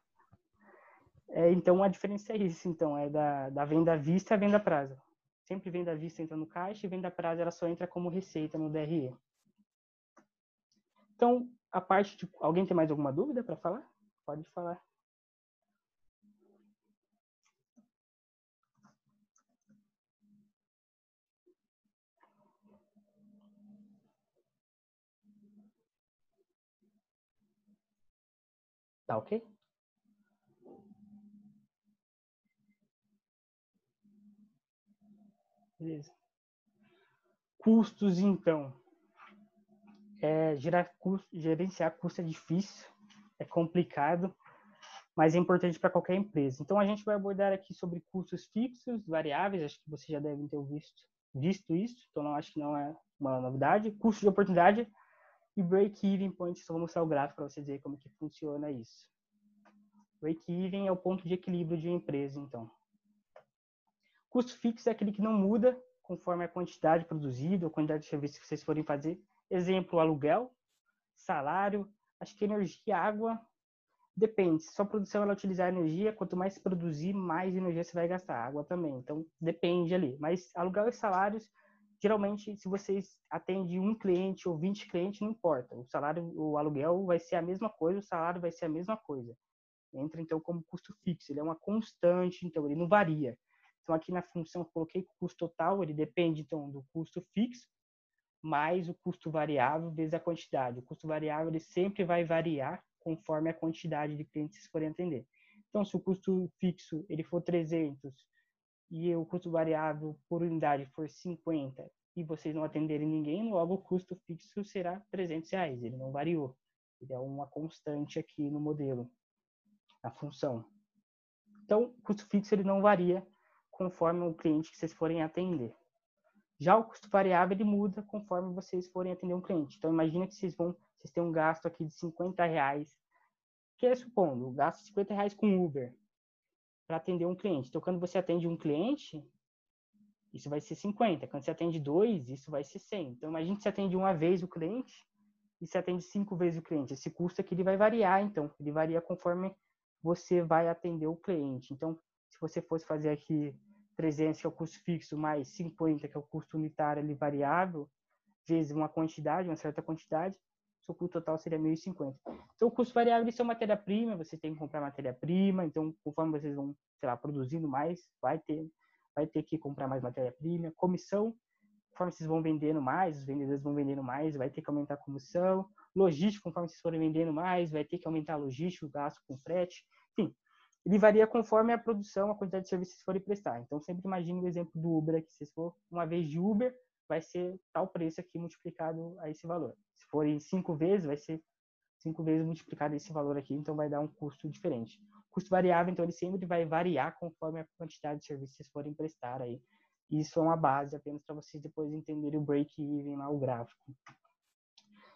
É, então a diferença é isso, então, é da, da venda à vista à venda a prazo. Sempre venda à vista entra no caixa e venda a prazo ela só entra como receita no DRE. Então, a parte de. Alguém tem mais alguma dúvida para falar? Pode falar. Tá ok? Beleza. Custos, então. É, gerar custo, gerenciar custo é difícil, é complicado, mas é importante para qualquer empresa. Então, a gente vai abordar aqui sobre custos fixos, variáveis, acho que vocês já devem ter visto, visto isso, então não acho que não é uma novidade. Custo de oportunidade e break-even point, só vou mostrar o gráfico para vocês verem como que funciona isso. Break-even é o ponto de equilíbrio de uma empresa, então. Custo fixo é aquele que não muda conforme a quantidade produzida, a quantidade de serviços que vocês forem fazer. Exemplo, aluguel, salário, acho que energia, água, depende. Se sua produção ela utilizar energia, quanto mais produzir, mais energia você vai gastar. Água também. Então, depende ali. Mas aluguel e salários, geralmente, se vocês atendem um cliente ou 20 clientes, não importa. O salário, o aluguel vai ser a mesma coisa, o salário vai ser a mesma coisa. Entra, então, como custo fixo. Ele é uma constante, então, ele não varia. Então, aqui na função, eu coloquei custo total, ele depende, então, do custo fixo mais o custo variável vezes a quantidade. O custo variável ele sempre vai variar conforme a quantidade de clientes que vocês forem atender. Então, se o custo fixo ele for 300 e o custo variável por unidade for 50 e vocês não atenderem ninguém, logo o custo fixo será 300 reais. Ele não variou. Ele é uma constante aqui no modelo, na função. Então, o custo fixo ele não varia conforme o cliente que vocês forem atender. Já o custo variável ele muda conforme vocês forem atender um cliente. Então imagina que vocês vão, vocês têm um gasto aqui de 50 reais, que é supondo, gasto de 50 reais com Uber para atender um cliente. Então quando você atende um cliente, isso vai ser 50. Quando você atende dois, isso vai ser 100. Então imagina que você atende uma vez o cliente e você atende cinco vezes o cliente. Esse custo aqui ele vai variar, então ele varia conforme você vai atender o cliente. Então se você fosse fazer aqui 300, que é o custo fixo, mais 50, que é o custo unitário ali variável, vezes uma quantidade, uma certa quantidade, seu custo total seria 1.050. Então, o custo variável é matéria-prima, você tem que comprar matéria-prima, então, conforme vocês vão, sei lá, produzindo mais, vai ter, vai ter que comprar mais matéria-prima. Comissão, conforme vocês vão vendendo mais, os vendedores vão vendendo mais, vai ter que aumentar a comissão. Logística, conforme vocês forem vendendo mais, vai ter que aumentar a logística, o gasto com frete. Enfim, ele varia conforme a produção, a quantidade de serviços que forem prestar. Então, sempre imagine o exemplo do Uber aqui. Se for uma vez de Uber, vai ser tal preço aqui multiplicado a esse valor. Forem cinco vezes, vai ser cinco vezes multiplicado esse valor aqui, então vai dar um custo diferente. Custo variável, então, ele sempre vai variar conforme a quantidade de serviços que vocês forem prestar aí Isso é uma base apenas para vocês depois entenderem o break-even lá, o gráfico.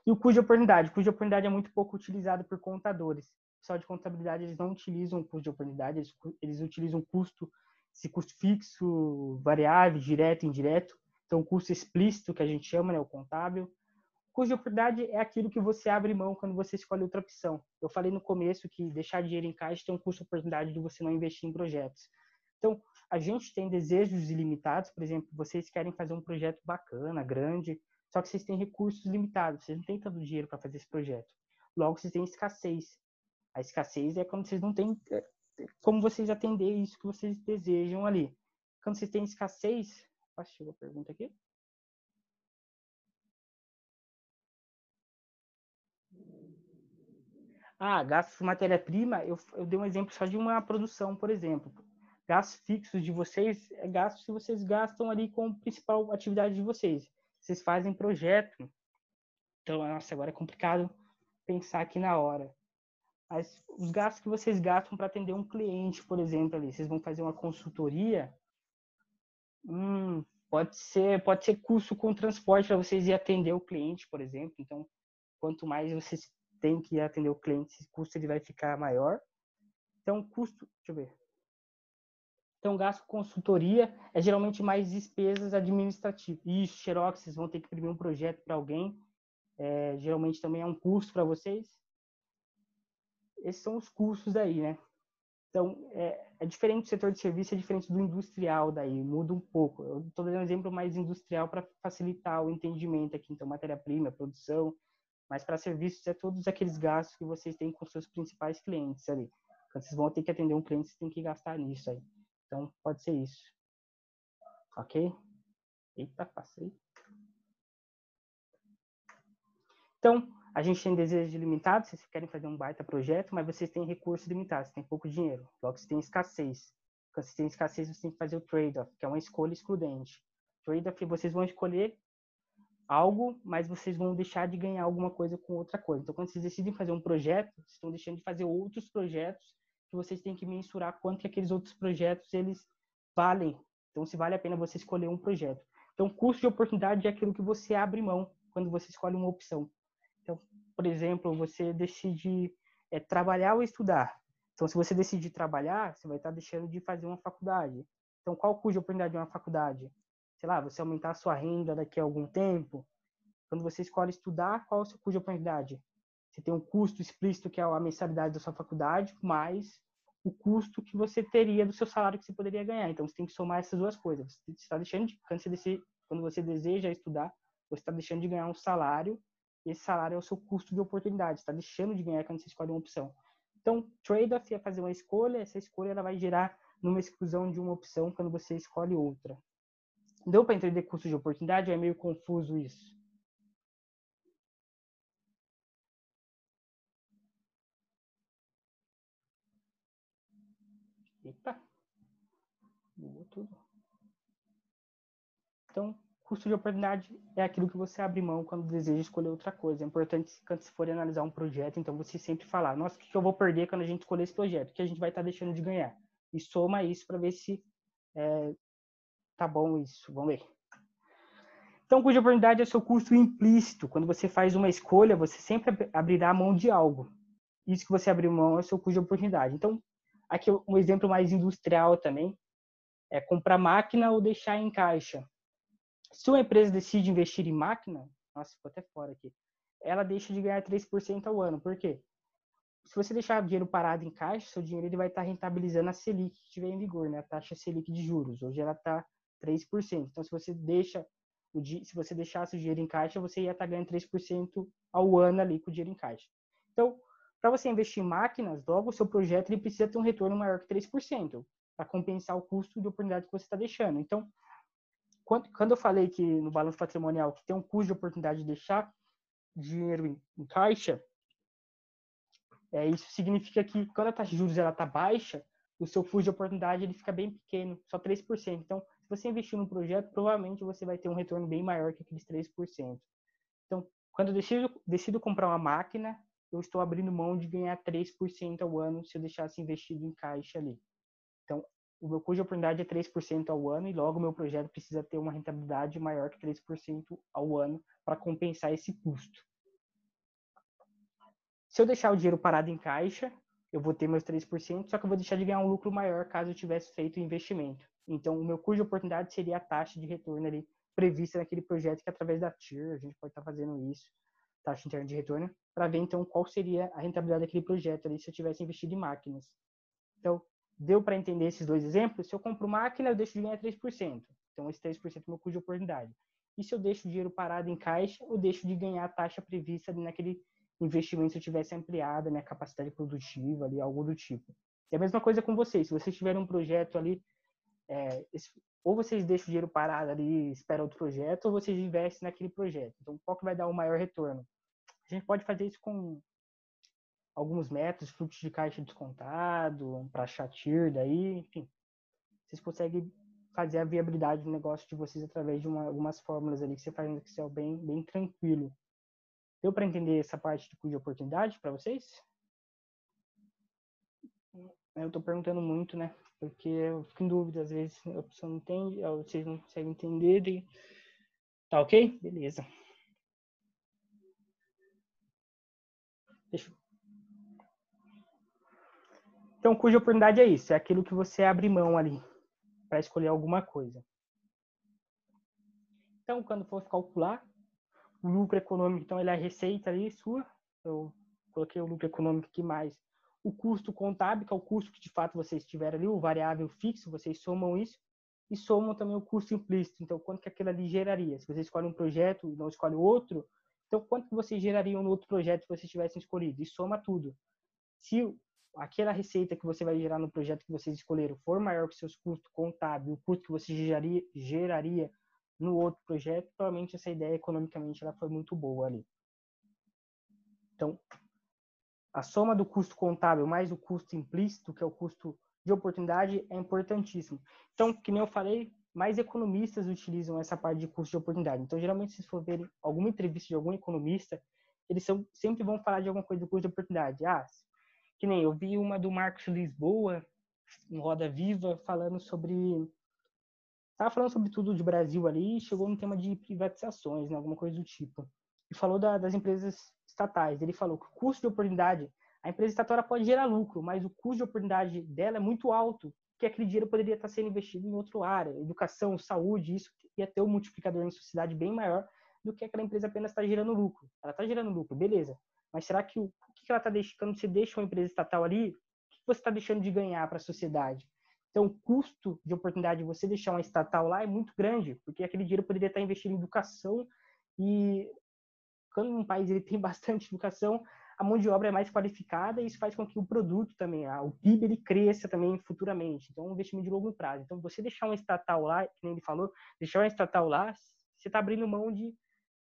E o custo de oportunidade. O custo de oportunidade é muito pouco utilizado por contadores. O pessoal de contabilidade, eles não utilizam o custo de oportunidade, eles, eles utilizam custo, esse custo fixo, variável, direto, indireto. Então, o custo explícito, que a gente chama, né, o contábil. O custo de oportunidade é aquilo que você abre mão quando você escolhe outra opção. Eu falei no começo que deixar dinheiro em caixa tem um custo de oportunidade de você não investir em projetos. Então, a gente tem desejos ilimitados, por exemplo, vocês querem fazer um projeto bacana, grande, só que vocês têm recursos limitados, vocês não têm tanto dinheiro para fazer esse projeto. Logo, vocês têm escassez. A escassez é quando vocês não têm é, como vocês atender isso que vocês desejam ali. Quando vocês têm escassez, Posso chegou a pergunta aqui. Ah, gastos de matéria-prima, eu, eu dei um exemplo só de uma produção, por exemplo. Gastos fixos de vocês é gastos que vocês gastam ali com a principal atividade de vocês vocês fazem projeto. Então, nossa, agora é complicado pensar aqui na hora. Mas os gastos que vocês gastam para atender um cliente, por exemplo, ali, vocês vão fazer uma consultoria, hum, pode ser pode ser custo com transporte para vocês ir atender o cliente, por exemplo. Então, quanto mais vocês têm que atender o cliente, esse custo ele vai ficar maior. Então, custo, deixa eu ver. Então, gasto consultoria é geralmente mais despesas administrativas. Isso, Xerox, vocês vão ter que imprimir um projeto para alguém. É, geralmente também é um custo para vocês. Esses são os custos daí, né? Então, é, é, diferente do setor de serviço, é diferente do industrial daí, muda um pouco. Eu estou dando um exemplo mais industrial para facilitar o entendimento aqui. Então, matéria-prima, produção, mas para serviços é todos aqueles gastos que vocês têm com seus principais clientes ali. Quando vocês vão ter que atender um cliente, vocês têm que gastar nisso aí. Então, pode ser isso. Ok? Eita, passei. Então, a gente tem desejos limitados, vocês querem fazer um baita projeto, mas vocês têm recursos limitados, têm pouco dinheiro. Logo, você tem escassez. Quando você tem escassez, você tem que fazer o trade-off, que é uma escolha excludente. Trade-off, vocês vão escolher algo, mas vocês vão deixar de ganhar alguma coisa com outra coisa. Então, quando vocês decidem fazer um projeto, vocês estão deixando de fazer outros projetos que vocês têm que mensurar quanto que aqueles outros projetos eles valem. Então, se vale a pena você escolher um projeto. Então, custo de oportunidade é aquilo que você abre mão quando você escolhe uma opção. Então, por exemplo, você decide é, trabalhar ou estudar. Então, se você decidir trabalhar, você vai estar deixando de fazer uma faculdade. Então, qual o custo de oportunidade de uma faculdade? Sei lá, você aumentar a sua renda daqui a algum tempo. Quando você escolhe estudar, qual é o seu custo de oportunidade? Você tem um custo explícito que é a mensalidade da sua faculdade, mais o custo que você teria do seu salário que você poderia ganhar. Então você tem que somar essas duas coisas. Você está deixando de quando você, quando você deseja estudar, você está deixando de ganhar um salário. E esse salário é o seu custo de oportunidade. Você está deixando de ganhar quando você escolhe uma opção. Então, trade-off é fazer uma escolha. Essa escolha ela vai gerar numa exclusão de uma opção quando você escolhe outra. Deu para entender custo de oportunidade? É meio confuso isso. Eita! Mudou tudo. Então, custo de oportunidade é aquilo que você abre mão quando deseja escolher outra coisa. É importante, quando se for analisar um projeto, então você sempre falar, nossa, o que eu vou perder quando a gente escolher esse projeto? O que a gente vai estar deixando de ganhar? E soma isso para ver se é, tá bom isso. Vamos ver. Então, de oportunidade é seu custo implícito. Quando você faz uma escolha, você sempre abrirá mão de algo. Isso que você abriu mão é seu custo de oportunidade. Então, Aqui um exemplo mais industrial também é comprar máquina ou deixar em caixa. Se uma empresa decide investir em máquina, nossa, ficou até fora aqui, ela deixa de ganhar 3% ao ano. Por quê? Se você deixar o dinheiro parado em caixa, seu dinheiro ele vai estar rentabilizando a Selic que estiver em vigor, né? A taxa Selic de juros. Hoje ela está 3%. Então, se você deixa o se você deixasse o dinheiro em caixa, você ia estar ganhando 3% ao ano ali com o dinheiro em caixa. Então, para você investir em máquinas, logo o seu projeto ele precisa ter um retorno maior que 3%, para compensar o custo de oportunidade que você está deixando. Então, quando, eu falei que no balanço patrimonial que tem um custo de oportunidade de deixar dinheiro em, caixa, é, isso significa que quando a taxa de juros está baixa, o seu custo de oportunidade ele fica bem pequeno, só 3%. Então, você investir num projeto, provavelmente você vai ter um retorno bem maior que aqueles 3%. Então, quando eu decido, decido comprar uma máquina, eu estou abrindo mão de ganhar 3% ao ano se eu deixasse investido em caixa ali. Então, o meu custo de oportunidade é 3% ao ano e logo o meu projeto precisa ter uma rentabilidade maior que 3% ao ano para compensar esse custo. Se eu deixar o dinheiro parado em caixa, eu vou ter meus 3%, só que eu vou deixar de ganhar um lucro maior caso eu tivesse feito o investimento. Então, o meu custo de oportunidade seria a taxa de retorno ali prevista naquele projeto que através da TIR a gente pode estar tá fazendo isso, taxa interna de retorno, para ver então qual seria a rentabilidade daquele projeto ali se eu tivesse investido em máquinas. Então, deu para entender esses dois exemplos? Se eu compro máquina, eu deixo de ganhar 3%. Então, esse 3% é meu custo de oportunidade. E se eu deixo o dinheiro parado em caixa, eu deixo de ganhar a taxa prevista naquele investimento se eu tivesse ampliado a minha capacidade produtiva ali, algo do tipo. É a mesma coisa com vocês. Se vocês tiverem um projeto ali, é, ou vocês deixam o dinheiro parado ali esperam outro projeto, ou vocês investem naquele projeto. Então, qual que vai dar o maior retorno? A gente pode fazer isso com alguns métodos, fluxo de caixa descontado, para chatir daí, enfim. Vocês conseguem fazer a viabilidade do negócio de vocês através de uma, algumas fórmulas ali que você faz no Excel bem, bem tranquilo. Deu para entender essa parte de custo de oportunidade para vocês? Eu estou perguntando muito, né? Porque eu fico em dúvida, às vezes a pessoa não entende, vocês não conseguem entender. E... Tá ok? Beleza. Deixa então, cuja oportunidade é isso, é aquilo que você abre mão ali para escolher alguma coisa. Então, quando for calcular o lucro econômico, então ele é a receita ali sua, eu coloquei o lucro econômico aqui mais o custo contábil, que é o custo que de fato vocês tiveram ali, o variável fixo, vocês somam isso, e somam também o custo implícito. Então, quanto que aquilo ali geraria? Se você escolhe um projeto e não escolhe outro, então quanto que vocês gerariam no outro projeto se vocês tivessem escolhido? E soma tudo. Se aquela receita que você vai gerar no projeto que vocês escolheram for maior que seus custos contábeis, o custo que você geraria, geraria no outro projeto, provavelmente essa ideia economicamente ela foi muito boa ali. Então, a soma do custo contábil mais o custo implícito, que é o custo de oportunidade, é importantíssimo. Então, que nem eu falei, mais economistas utilizam essa parte de custo de oportunidade. Então, geralmente, se for ver alguma entrevista de algum economista, eles são, sempre vão falar de alguma coisa do custo de oportunidade. Ah, que nem eu vi uma do Marcos Lisboa, em Roda Viva, falando sobre. Estava falando sobre tudo de Brasil ali chegou no tema de privatizações, né, alguma coisa do tipo. E falou da, das empresas estatais. Ele falou que o custo de oportunidade, a empresa estatal pode gerar lucro, mas o custo de oportunidade dela é muito alto, que aquele dinheiro poderia estar sendo investido em outra área, educação, saúde, isso ia ter um multiplicador na sociedade bem maior do que aquela empresa apenas está gerando lucro. Ela está gerando lucro, beleza. Mas será que o, o que ela está deixando, você deixa uma empresa estatal ali, o que você está deixando de ganhar para a sociedade? Então, o custo de oportunidade de você deixar uma estatal lá é muito grande, porque aquele dinheiro poderia estar investido em educação e quando um país ele tem bastante educação, a mão de obra é mais qualificada e isso faz com que o produto também, o PIB, ele cresça também futuramente. Então, é um investimento de longo prazo. Então, você deixar uma estatal lá, como ele falou, deixar uma estatal lá, você está abrindo mão de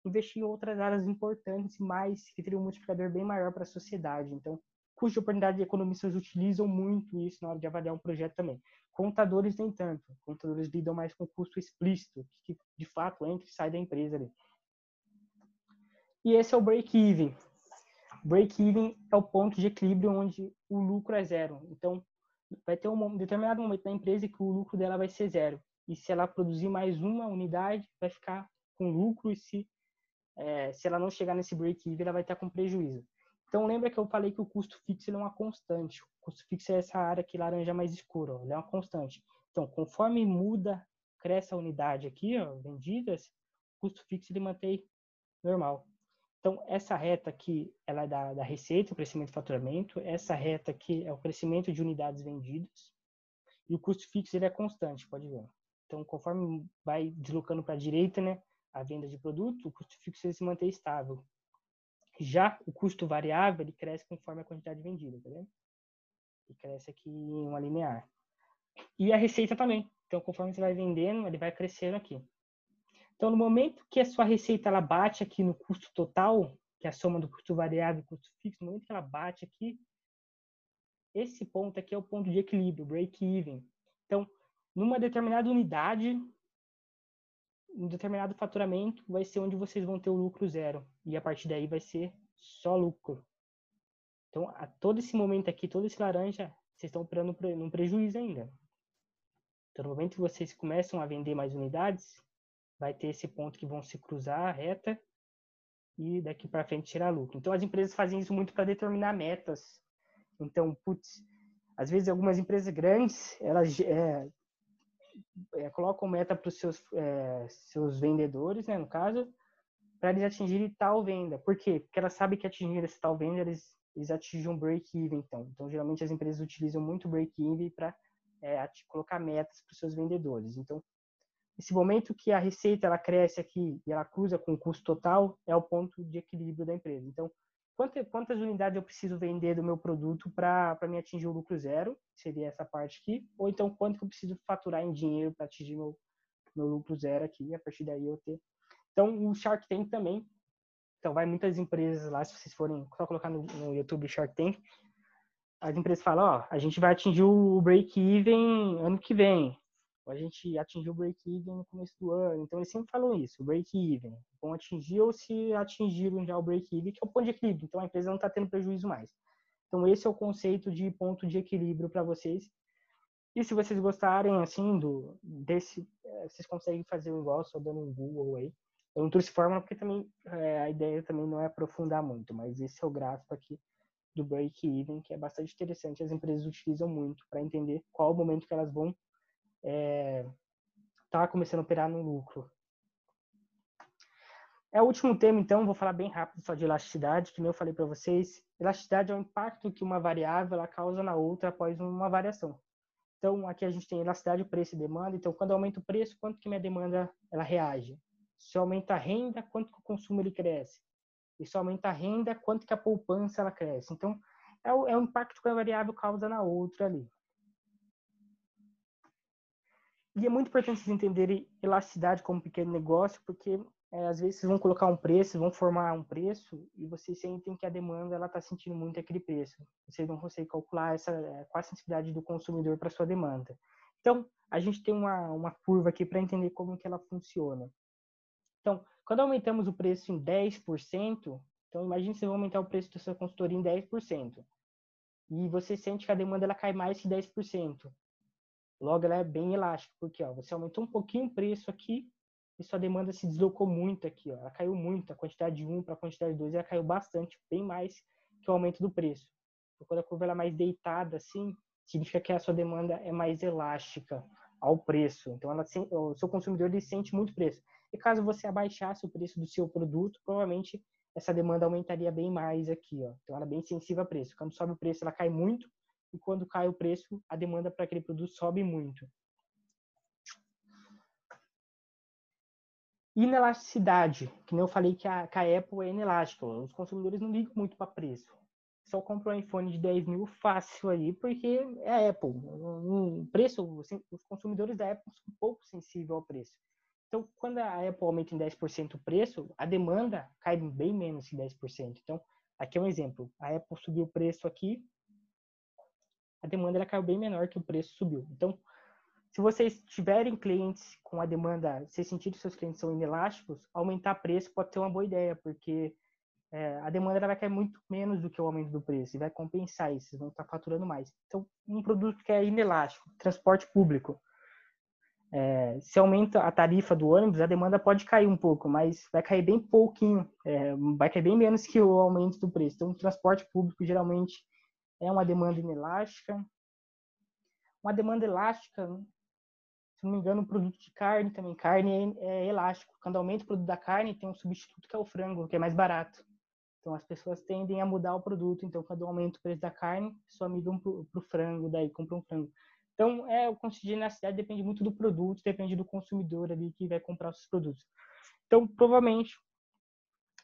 investir em outras áreas importantes, mais que teria um multiplicador bem maior para a sociedade. Então, custo de oportunidade de economistas utilizam muito isso na hora de avaliar um projeto também. Contadores nem tanto. Contadores lidam mais com custo explícito, que de fato entra e sai da empresa ali. E esse é o break-even. Break-even é o ponto de equilíbrio onde o lucro é zero. Então, vai ter um determinado momento na empresa que o lucro dela vai ser zero. E se ela produzir mais uma unidade, vai ficar com lucro. E se é, se ela não chegar nesse break-even, ela vai estar com prejuízo. Então, lembra que eu falei que o custo fixo é uma constante. O custo fixo é essa área que laranja mais escura, é uma constante. Então, conforme muda, cresce a unidade aqui, ó, vendidas, o custo fixo ele mantém normal. Então, essa reta aqui, ela é da, da receita, o crescimento do faturamento. Essa reta aqui é o crescimento de unidades vendidas. E o custo fixo ele é constante, pode ver. Então, conforme vai deslocando para a direita, né, a venda de produto, o custo fixo se mantém estável. Já o custo variável, ele cresce conforme a quantidade vendida, tá vendo? Ele cresce aqui em uma linear. E a receita também. Então, conforme você vai vendendo, ele vai crescendo aqui. Então, no momento que a sua receita ela bate aqui no custo total, que é a soma do custo variável e custo fixo, no momento que ela bate aqui, esse ponto aqui é o ponto de equilíbrio, break-even. Então, numa determinada unidade, um determinado faturamento vai ser onde vocês vão ter o lucro zero. E a partir daí vai ser só lucro. Então, a todo esse momento aqui, todo esse laranja, vocês estão operando num prejuízo ainda. Então, no momento que vocês começam a vender mais unidades, vai ter esse ponto que vão se cruzar a reta e daqui para frente tirar lucro. Então, as empresas fazem isso muito para determinar metas. Então, putz, às vezes algumas empresas grandes, elas é, é, colocam meta para os seus, é, seus vendedores, né, no caso, para eles atingirem tal venda. Por quê? Porque elas sabem que atingindo esse tal venda, eles, eles atingem um break-even, então. Então, geralmente as empresas utilizam muito break-even para é, colocar metas para os seus vendedores. Então, esse momento que a receita ela cresce aqui e ela cruza com o custo total é o ponto de equilíbrio da empresa. Então, quantas, quantas unidades eu preciso vender do meu produto para me atingir o lucro zero? Seria essa parte aqui. Ou então, quanto que eu preciso faturar em dinheiro para atingir meu, meu lucro zero aqui? E a partir daí eu ter. Então, o Shark Tank também. Então, vai muitas empresas lá, se vocês forem só colocar no, no YouTube Shark Tank, as empresas falam, ó, a gente vai atingir o break-even ano que vem. A gente atingiu o break-even no começo do ano. Então, eles sempre falam isso, break-even. Vão atingir ou se atingiram já o break-even, que é o ponto de equilíbrio. Então, a empresa não está tendo prejuízo mais. Então, esse é o conceito de ponto de equilíbrio para vocês. E se vocês gostarem, assim, do, desse, é, vocês conseguem fazer igual, só dando um Google aí. Eu não trouxe fórmula porque também é, a ideia também não é aprofundar muito, mas esse é o gráfico aqui do break-even, que é bastante interessante. As empresas utilizam muito para entender qual o momento que elas vão estar é, começando a operar no lucro. É o último tema, então, vou falar bem rápido só de elasticidade, que nem eu falei para vocês. Elasticidade é o impacto que uma variável causa na outra após uma variação. Então, aqui a gente tem elasticidade, preço e demanda. Então, quando aumenta o preço, quanto que minha demanda ela reage? Se aumenta a renda, quanto que o consumo ele cresce? Isso aumenta a renda, quanto que a poupança ela cresce. Então, é o, é o impacto que a variável causa na outra ali. E é muito importante vocês entenderem elasticidade como pequeno negócio, porque é, às vezes vocês vão colocar um preço, vão formar um preço e vocês sentem que a demanda ela está sentindo muito aquele preço. Vocês não conseguem calcular essa é, qual a sensibilidade do consumidor para sua demanda. Então, a gente tem uma, uma curva aqui para entender como que ela funciona. Então, quando aumentamos o preço em 10%, então imagine se você vai aumentar o preço da sua consultoria em 10%. E você sente que a demanda ela cai mais que 10%. Logo, ela é bem elástica, porque ó, você aumentou um pouquinho o preço aqui e sua demanda se deslocou muito aqui. Ó. Ela caiu muito, a quantidade de 1 para a quantidade de 2 ela caiu bastante, bem mais que o aumento do preço. Então, quando a curva ela é mais deitada assim, significa que a sua demanda é mais elástica ao preço. Então, ela, o seu consumidor ele sente muito preço. E caso você abaixasse o preço do seu produto, provavelmente essa demanda aumentaria bem mais aqui, ó. Então ela é bem sensível a preço. Quando sobe o preço, ela cai muito, e quando cai o preço, a demanda para aquele produto sobe muito. Inelasticidade, que nem eu falei que a, que a Apple é inelástica. Os consumidores não ligam muito para preço. Só compra um iPhone de 10 mil fácil aí, porque é Apple. O preço, os consumidores da Apple são um pouco sensíveis ao preço. Então, quando a Apple aumenta em 10% o preço, a demanda cai bem menos que 10%. Então, aqui é um exemplo. A Apple subiu o preço aqui, a demanda ela caiu bem menor que o preço subiu. Então, se vocês tiverem clientes com a demanda, se sentir que seus clientes são inelásticos, aumentar preço pode ser uma boa ideia, porque é, a demanda ela vai cair muito menos do que o aumento do preço e vai compensar isso, vocês vão estar faturando mais. Então, um produto que é inelástico, transporte público. É, se aumenta a tarifa do ônibus, a demanda pode cair um pouco, mas vai cair bem pouquinho, é, vai cair bem menos que o aumento do preço. Então, o transporte público geralmente é uma demanda inelástica. Uma demanda elástica, se não me engano, o produto de carne também. Carne é, é elástico. Quando aumenta o produto da carne, tem um substituto que é o frango, que é mais barato. Então, as pessoas tendem a mudar o produto. Então, quando aumenta o preço da carne, pessoa migra para o frango, daí compra um frango. Então, é, o custo de cidade depende muito do produto, depende do consumidor ali que vai comprar os produtos. Então, provavelmente,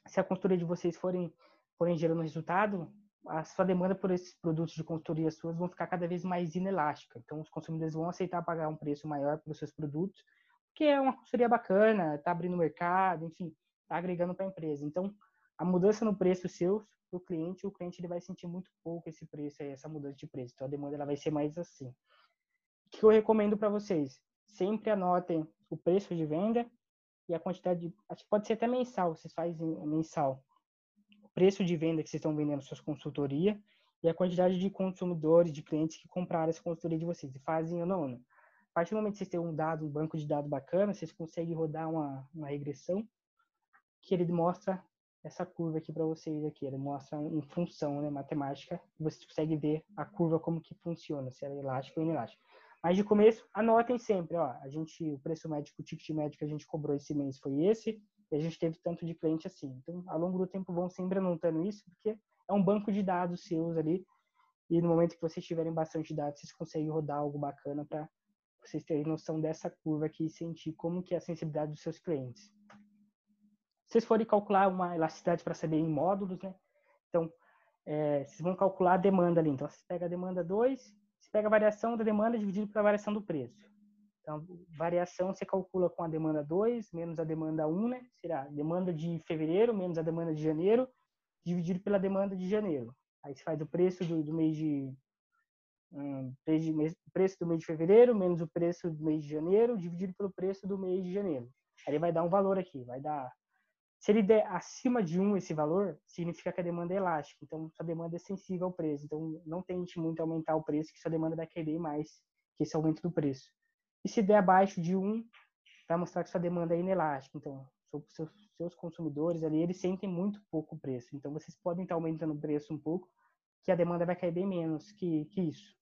se a consultoria de vocês forem, forem gerando resultado, a sua demanda por esses produtos de consultoria suas vão ficar cada vez mais inelástica. Então, os consumidores vão aceitar pagar um preço maior pelos seus produtos, porque é uma consultoria bacana, está abrindo mercado, enfim, está agregando para a empresa. Então, a mudança no preço seu para o cliente, o cliente ele vai sentir muito pouco esse preço, essa mudança de preço. Então, a demanda ela vai ser mais assim que eu recomendo para vocês? Sempre anotem o preço de venda e a quantidade de. Acho que pode ser até mensal, vocês fazem mensal. Preço de venda que vocês estão vendendo suas consultoria e a quantidade de consumidores, de clientes que compraram essa consultoria de vocês, e fazem ano a ano. A partir do momento que vocês têm um dado, um banco de dados bacana, vocês conseguem rodar uma, uma regressão que ele mostra essa curva aqui para vocês aqui. Ele mostra em função né, matemática. Você consegue ver a curva como que funciona, se ela é elástica ou inelástico. Mas de começo, anotem sempre, ó, a gente, o preço médio, o ticket médio que a gente cobrou esse mês foi esse, e a gente teve tanto de cliente assim. Então, ao longo do tempo, vão sempre anotando isso, porque é um banco de dados seus ali, e no momento que vocês tiverem bastante dados, vocês conseguem rodar algo bacana para vocês terem noção dessa curva aqui e sentir como que é a sensibilidade dos seus clientes. Se vocês forem calcular uma elasticidade para saber em módulos, né? Então, é, vocês vão calcular a demanda ali. Então, você pega a demanda 2, pega a variação da demanda dividido pela variação do preço. Então, variação você calcula com a demanda 2 menos a demanda 1, né? Será demanda de fevereiro menos a demanda de janeiro, dividido pela demanda de janeiro. Aí você faz o preço do, do mês de um, preço do mês de fevereiro menos o preço do mês de janeiro, dividido pelo preço do mês de janeiro. Aí vai dar um valor aqui, vai dar se ele der acima de 1 esse valor, significa que a demanda é elástica. Então, sua demanda é sensível ao preço. Então, não tente muito aumentar o preço, que sua demanda vai querer mais que esse aumento do preço. E se der abaixo de 1, vai mostrar que sua demanda é inelástica. Então, seus, seus consumidores ali, eles sentem muito pouco preço. Então, vocês podem estar aumentando o preço um pouco, que a demanda vai cair bem menos que, que isso.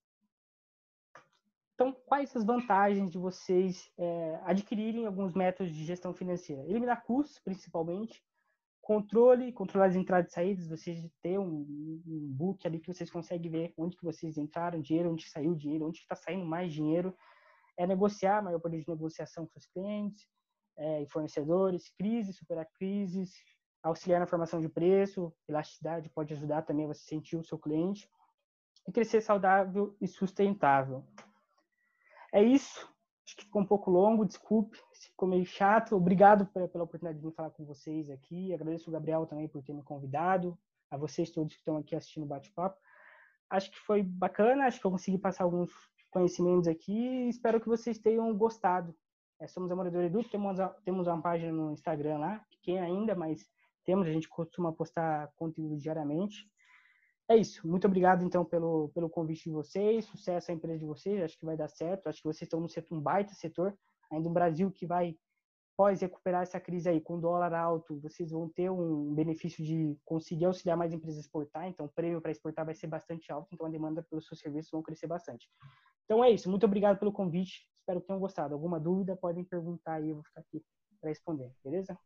Então, quais as vantagens de vocês é, adquirirem alguns métodos de gestão financeira? Eliminar custos, principalmente, controle, controlar as entradas e saídas, vocês ter um, um book ali que vocês conseguem ver onde que vocês entraram dinheiro, onde saiu dinheiro, onde está saindo mais dinheiro, é negociar, maior poder de negociação com seus clientes é, e fornecedores, crise, superar crises, auxiliar na formação de preço, elasticidade pode ajudar também você sentir o seu cliente, e crescer saudável e sustentável. É isso. Acho que ficou um pouco longo, desculpe ficou meio chato. Obrigado pela oportunidade de falar com vocês aqui. Agradeço o Gabriel também por ter me convidado, a vocês todos que estão aqui assistindo o bate-papo. Acho que foi bacana, acho que eu consegui passar alguns conhecimentos aqui espero que vocês tenham gostado. É, somos a Morador Edu, temos, temos uma página no Instagram lá, pequena ainda, mas temos, a gente costuma postar conteúdo diariamente. É isso. Muito obrigado, então, pelo, pelo convite de vocês. Sucesso à empresa de vocês. Acho que vai dar certo. Acho que vocês estão no setor, um baita setor. Ainda um Brasil que vai, pós recuperar essa crise aí, com dólar alto, vocês vão ter um benefício de conseguir auxiliar mais empresas a exportar. Então, o prêmio para exportar vai ser bastante alto. Então, a demanda pelos seus serviços vão crescer bastante. Então, é isso. Muito obrigado pelo convite. Espero que tenham gostado. Alguma dúvida, podem perguntar aí. Eu vou ficar aqui para responder. Beleza?